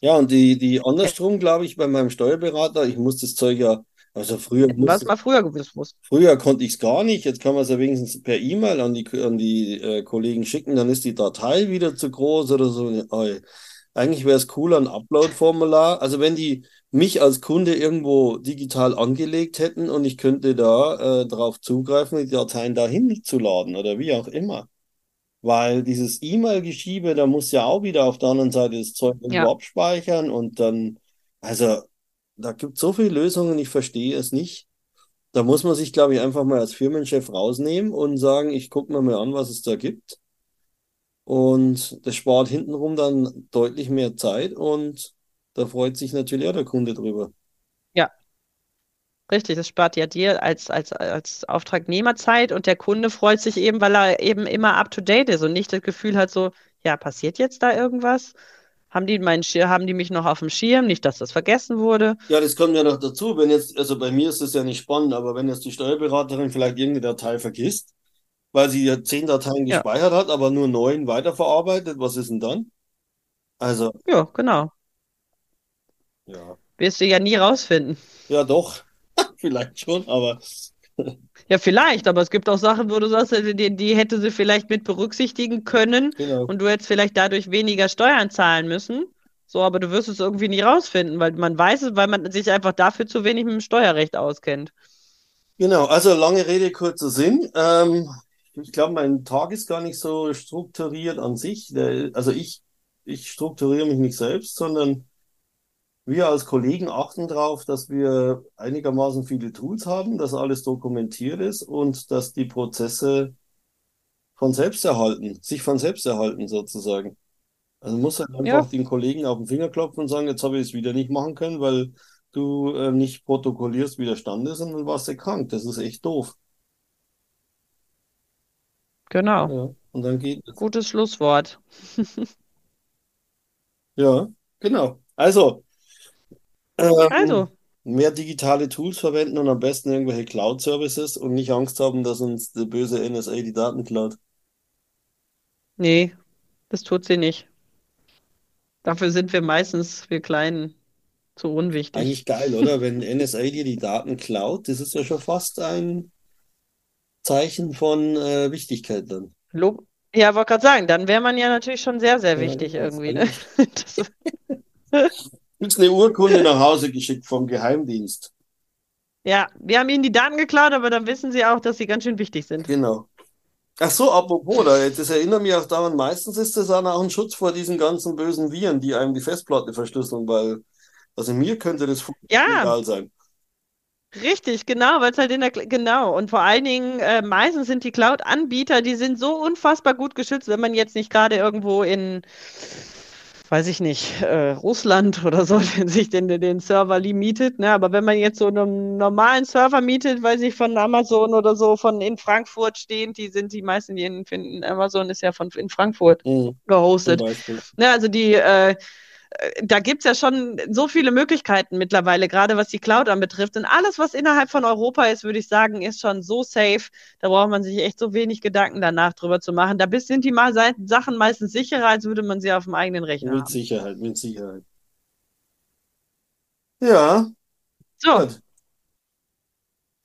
Ja, und die, die andersrum, glaube ich, bei meinem Steuerberater, ich muss das Zeug ja, also früher musste, mal früher gewusst muss. früher konnte ich es gar nicht, jetzt kann man es ja wenigstens per E-Mail an die, an die äh, Kollegen schicken, dann ist die Datei wieder zu groß oder so. Eigentlich wäre es cool, ein Upload-Formular. Also wenn die mich als Kunde irgendwo digital angelegt hätten und ich könnte da äh, darauf zugreifen, die Dateien dahin zu laden oder wie auch immer. Weil dieses E-Mail-Geschiebe, da muss ja auch wieder auf der anderen Seite das Zeug irgendwo Ja, abspeichern und dann, also da gibt es so viele Lösungen, ich verstehe es nicht. Da muss man sich, glaube ich, einfach mal als Firmenchef rausnehmen und sagen, ich gucke mir mal an, was es da gibt. Und das spart hintenrum dann deutlich mehr Zeit und da freut sich natürlich auch der Kunde drüber. ja, richtig. Das spart ja dir als, als, als Auftragnehmer Zeit und der Kunde freut sich eben, weil er eben immer up to date ist und nicht das Gefühl hat, so, ja, passiert jetzt da irgendwas? Haben die meinen Schirm, haben die mich noch auf dem Schirm? Nicht, dass das vergessen wurde. Ja, das kommt ja noch dazu, wenn jetzt, also bei mir ist das ja nicht spannend, aber wenn jetzt die Steuerberaterin vielleicht irgendeine Datei vergisst, weil sie ja zehn Dateien Ja, gespeichert hat, aber nur neun weiterverarbeitet, was ist denn dann? Also, ja, genau. ja, Wirst du ja nie rausfinden. ja doch, <laughs> vielleicht schon, aber <laughs> Ja, vielleicht, aber es gibt auch Sachen, wo du sagst, äh, die, die hätte sie vielleicht mit berücksichtigen können genau. und du hättest vielleicht dadurch weniger Steuern zahlen müssen. So, aber du wirst es irgendwie nie rausfinden, weil man weiß es, weil man sich einfach dafür zu wenig mit dem Steuerrecht auskennt. Genau, also lange Rede, kurzer Sinn. Ähm, ich glaube, mein Tag ist gar nicht so strukturiert an sich. Der, also ich, ich strukturiere mich nicht selbst, sondern wir als Kollegen achten darauf, dass wir einigermaßen viele Tools haben, dass alles dokumentiert ist und dass die Prozesse von selbst erhalten, sich von selbst erhalten sozusagen. Also muss halt einfach Ja, den Kollegen auf den Finger klopfen und sagen, jetzt habe ich es wieder nicht machen können, weil du äh, nicht protokollierst, wie der Stand ist und dann warst du krank. Das ist echt doof. Genau. Ja, und dann geht es. Gutes Schlusswort. <laughs> Ja, genau. Also, ähm, Also, mehr digitale Tools verwenden und am besten irgendwelche Cloud-Services und nicht Angst haben, dass uns die böse NSA die Daten klaut. nee, das tut sie nicht. Dafür sind wir meistens, wir Kleinen, zu unwichtig. Eigentlich geil, oder? Wenn NSA dir die Daten klaut, das ist ja schon fast ein Zeichen von äh, Wichtigkeit dann. Lob ja, wollte gerade sagen, dann wäre man ja natürlich schon sehr, sehr Ja, wichtig ist irgendwie, ne? <laughs> <laughs> Gibt's eine Urkunde nach Hause geschickt vom Geheimdienst. ja, wir haben ihnen die Daten geklaut, aber dann wissen sie auch, dass sie ganz schön wichtig sind. Genau. Ach so, apropos, da, das erinnert mich auch daran, meistens ist das dann auch ein Schutz vor diesen ganzen bösen Viren, die einem die Festplatte verschlüsseln, weil, also mir könnte das Ja, egal sein. Richtig, genau, weil es halt in der, genau. Und vor allen Dingen, äh, meistens sind die Cloud-Anbieter, die sind so unfassbar gut geschützt, wenn man jetzt nicht gerade irgendwo in, weiß ich nicht, äh, Russland oder so, <laughs> den, sich den, den Server mietet, ne? Aber wenn man jetzt so einen normalen Server mietet, weiß ich, von Amazon oder so, von in Frankfurt stehend, die sind die meisten, die in, in Amazon ist ja von in Frankfurt Mhm, gehostet. Ne, also die, äh, da gibt's ja schon so viele Möglichkeiten mittlerweile, gerade was die Cloud anbetrifft. Und alles, was innerhalb von Europa ist, würde ich sagen, ist schon so safe. Da braucht man sich echt so wenig Gedanken danach drüber zu machen. Da sind die mal Sachen meistens sicherer, als würde man sie auf dem eigenen Rechner Mit haben. Sicherheit, mit Sicherheit. Ja, So, gut.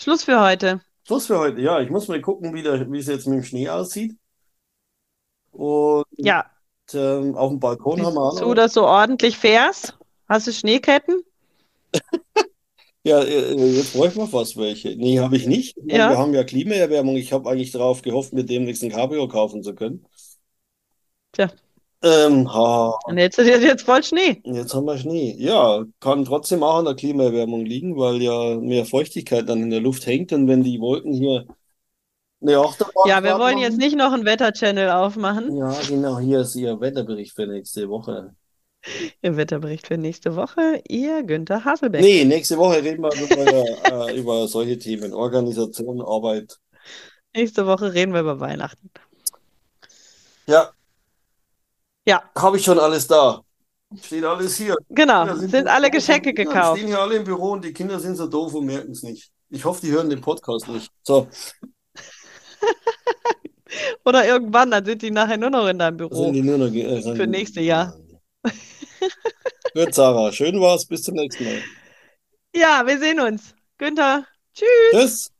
Schluss für heute. Schluss für heute. Ja, ich muss mal gucken, wie, der, wie es jetzt mit dem Schnee aussieht. Und Ja, ähm, auf dem Balkon haben wir auch du dass du ordentlich fährst? Hast du Schneeketten? <laughs> Ja, äh, jetzt bräuchten wir fast welche. Nee, habe ich nicht. Ich meine, wir Ja, haben ja Klimaerwärmung. Ich habe eigentlich darauf gehofft, mir demnächst ein Cabrio kaufen zu können. tja, Ähm, ha, hättest du dir jetzt voll Schnee. jetzt haben wir Schnee. Ja, kann trotzdem auch an der Klimaerwärmung liegen, weil ja mehr Feuchtigkeit dann in der Luft hängt. Und wenn die Wolken hier eine Ja, wir wollen jetzt nicht noch einen Wetter-Channel aufmachen. Ja, genau, hier ist Ihr Wetterbericht für nächste Woche. Im Wetterbericht für nächste Woche, ihr Günther Haselbeck. Nee, nächste Woche reden wir über, äh, über solche Themen. Organisation, Arbeit. Nächste Woche reden wir über Weihnachten. Ja, Ja, habe ich schon alles da. Steht alles hier. genau. Kinder sind Sind alle Geschenke ja, stehen gekauft. hier alle im Büro und die Kinder sind so doof und merken es nicht. Ich hoffe, die hören den Podcast nicht. So, <laughs> Oder irgendwann, dann sind die nachher nur noch in deinem da sind Büro die nur noch. Äh, für sind, nächste Jahr. <laughs> Gut, Sarah, schön war's. Bis zum nächsten Mal. Ja, wir sehen uns. Günther, tschüss. Tschüss.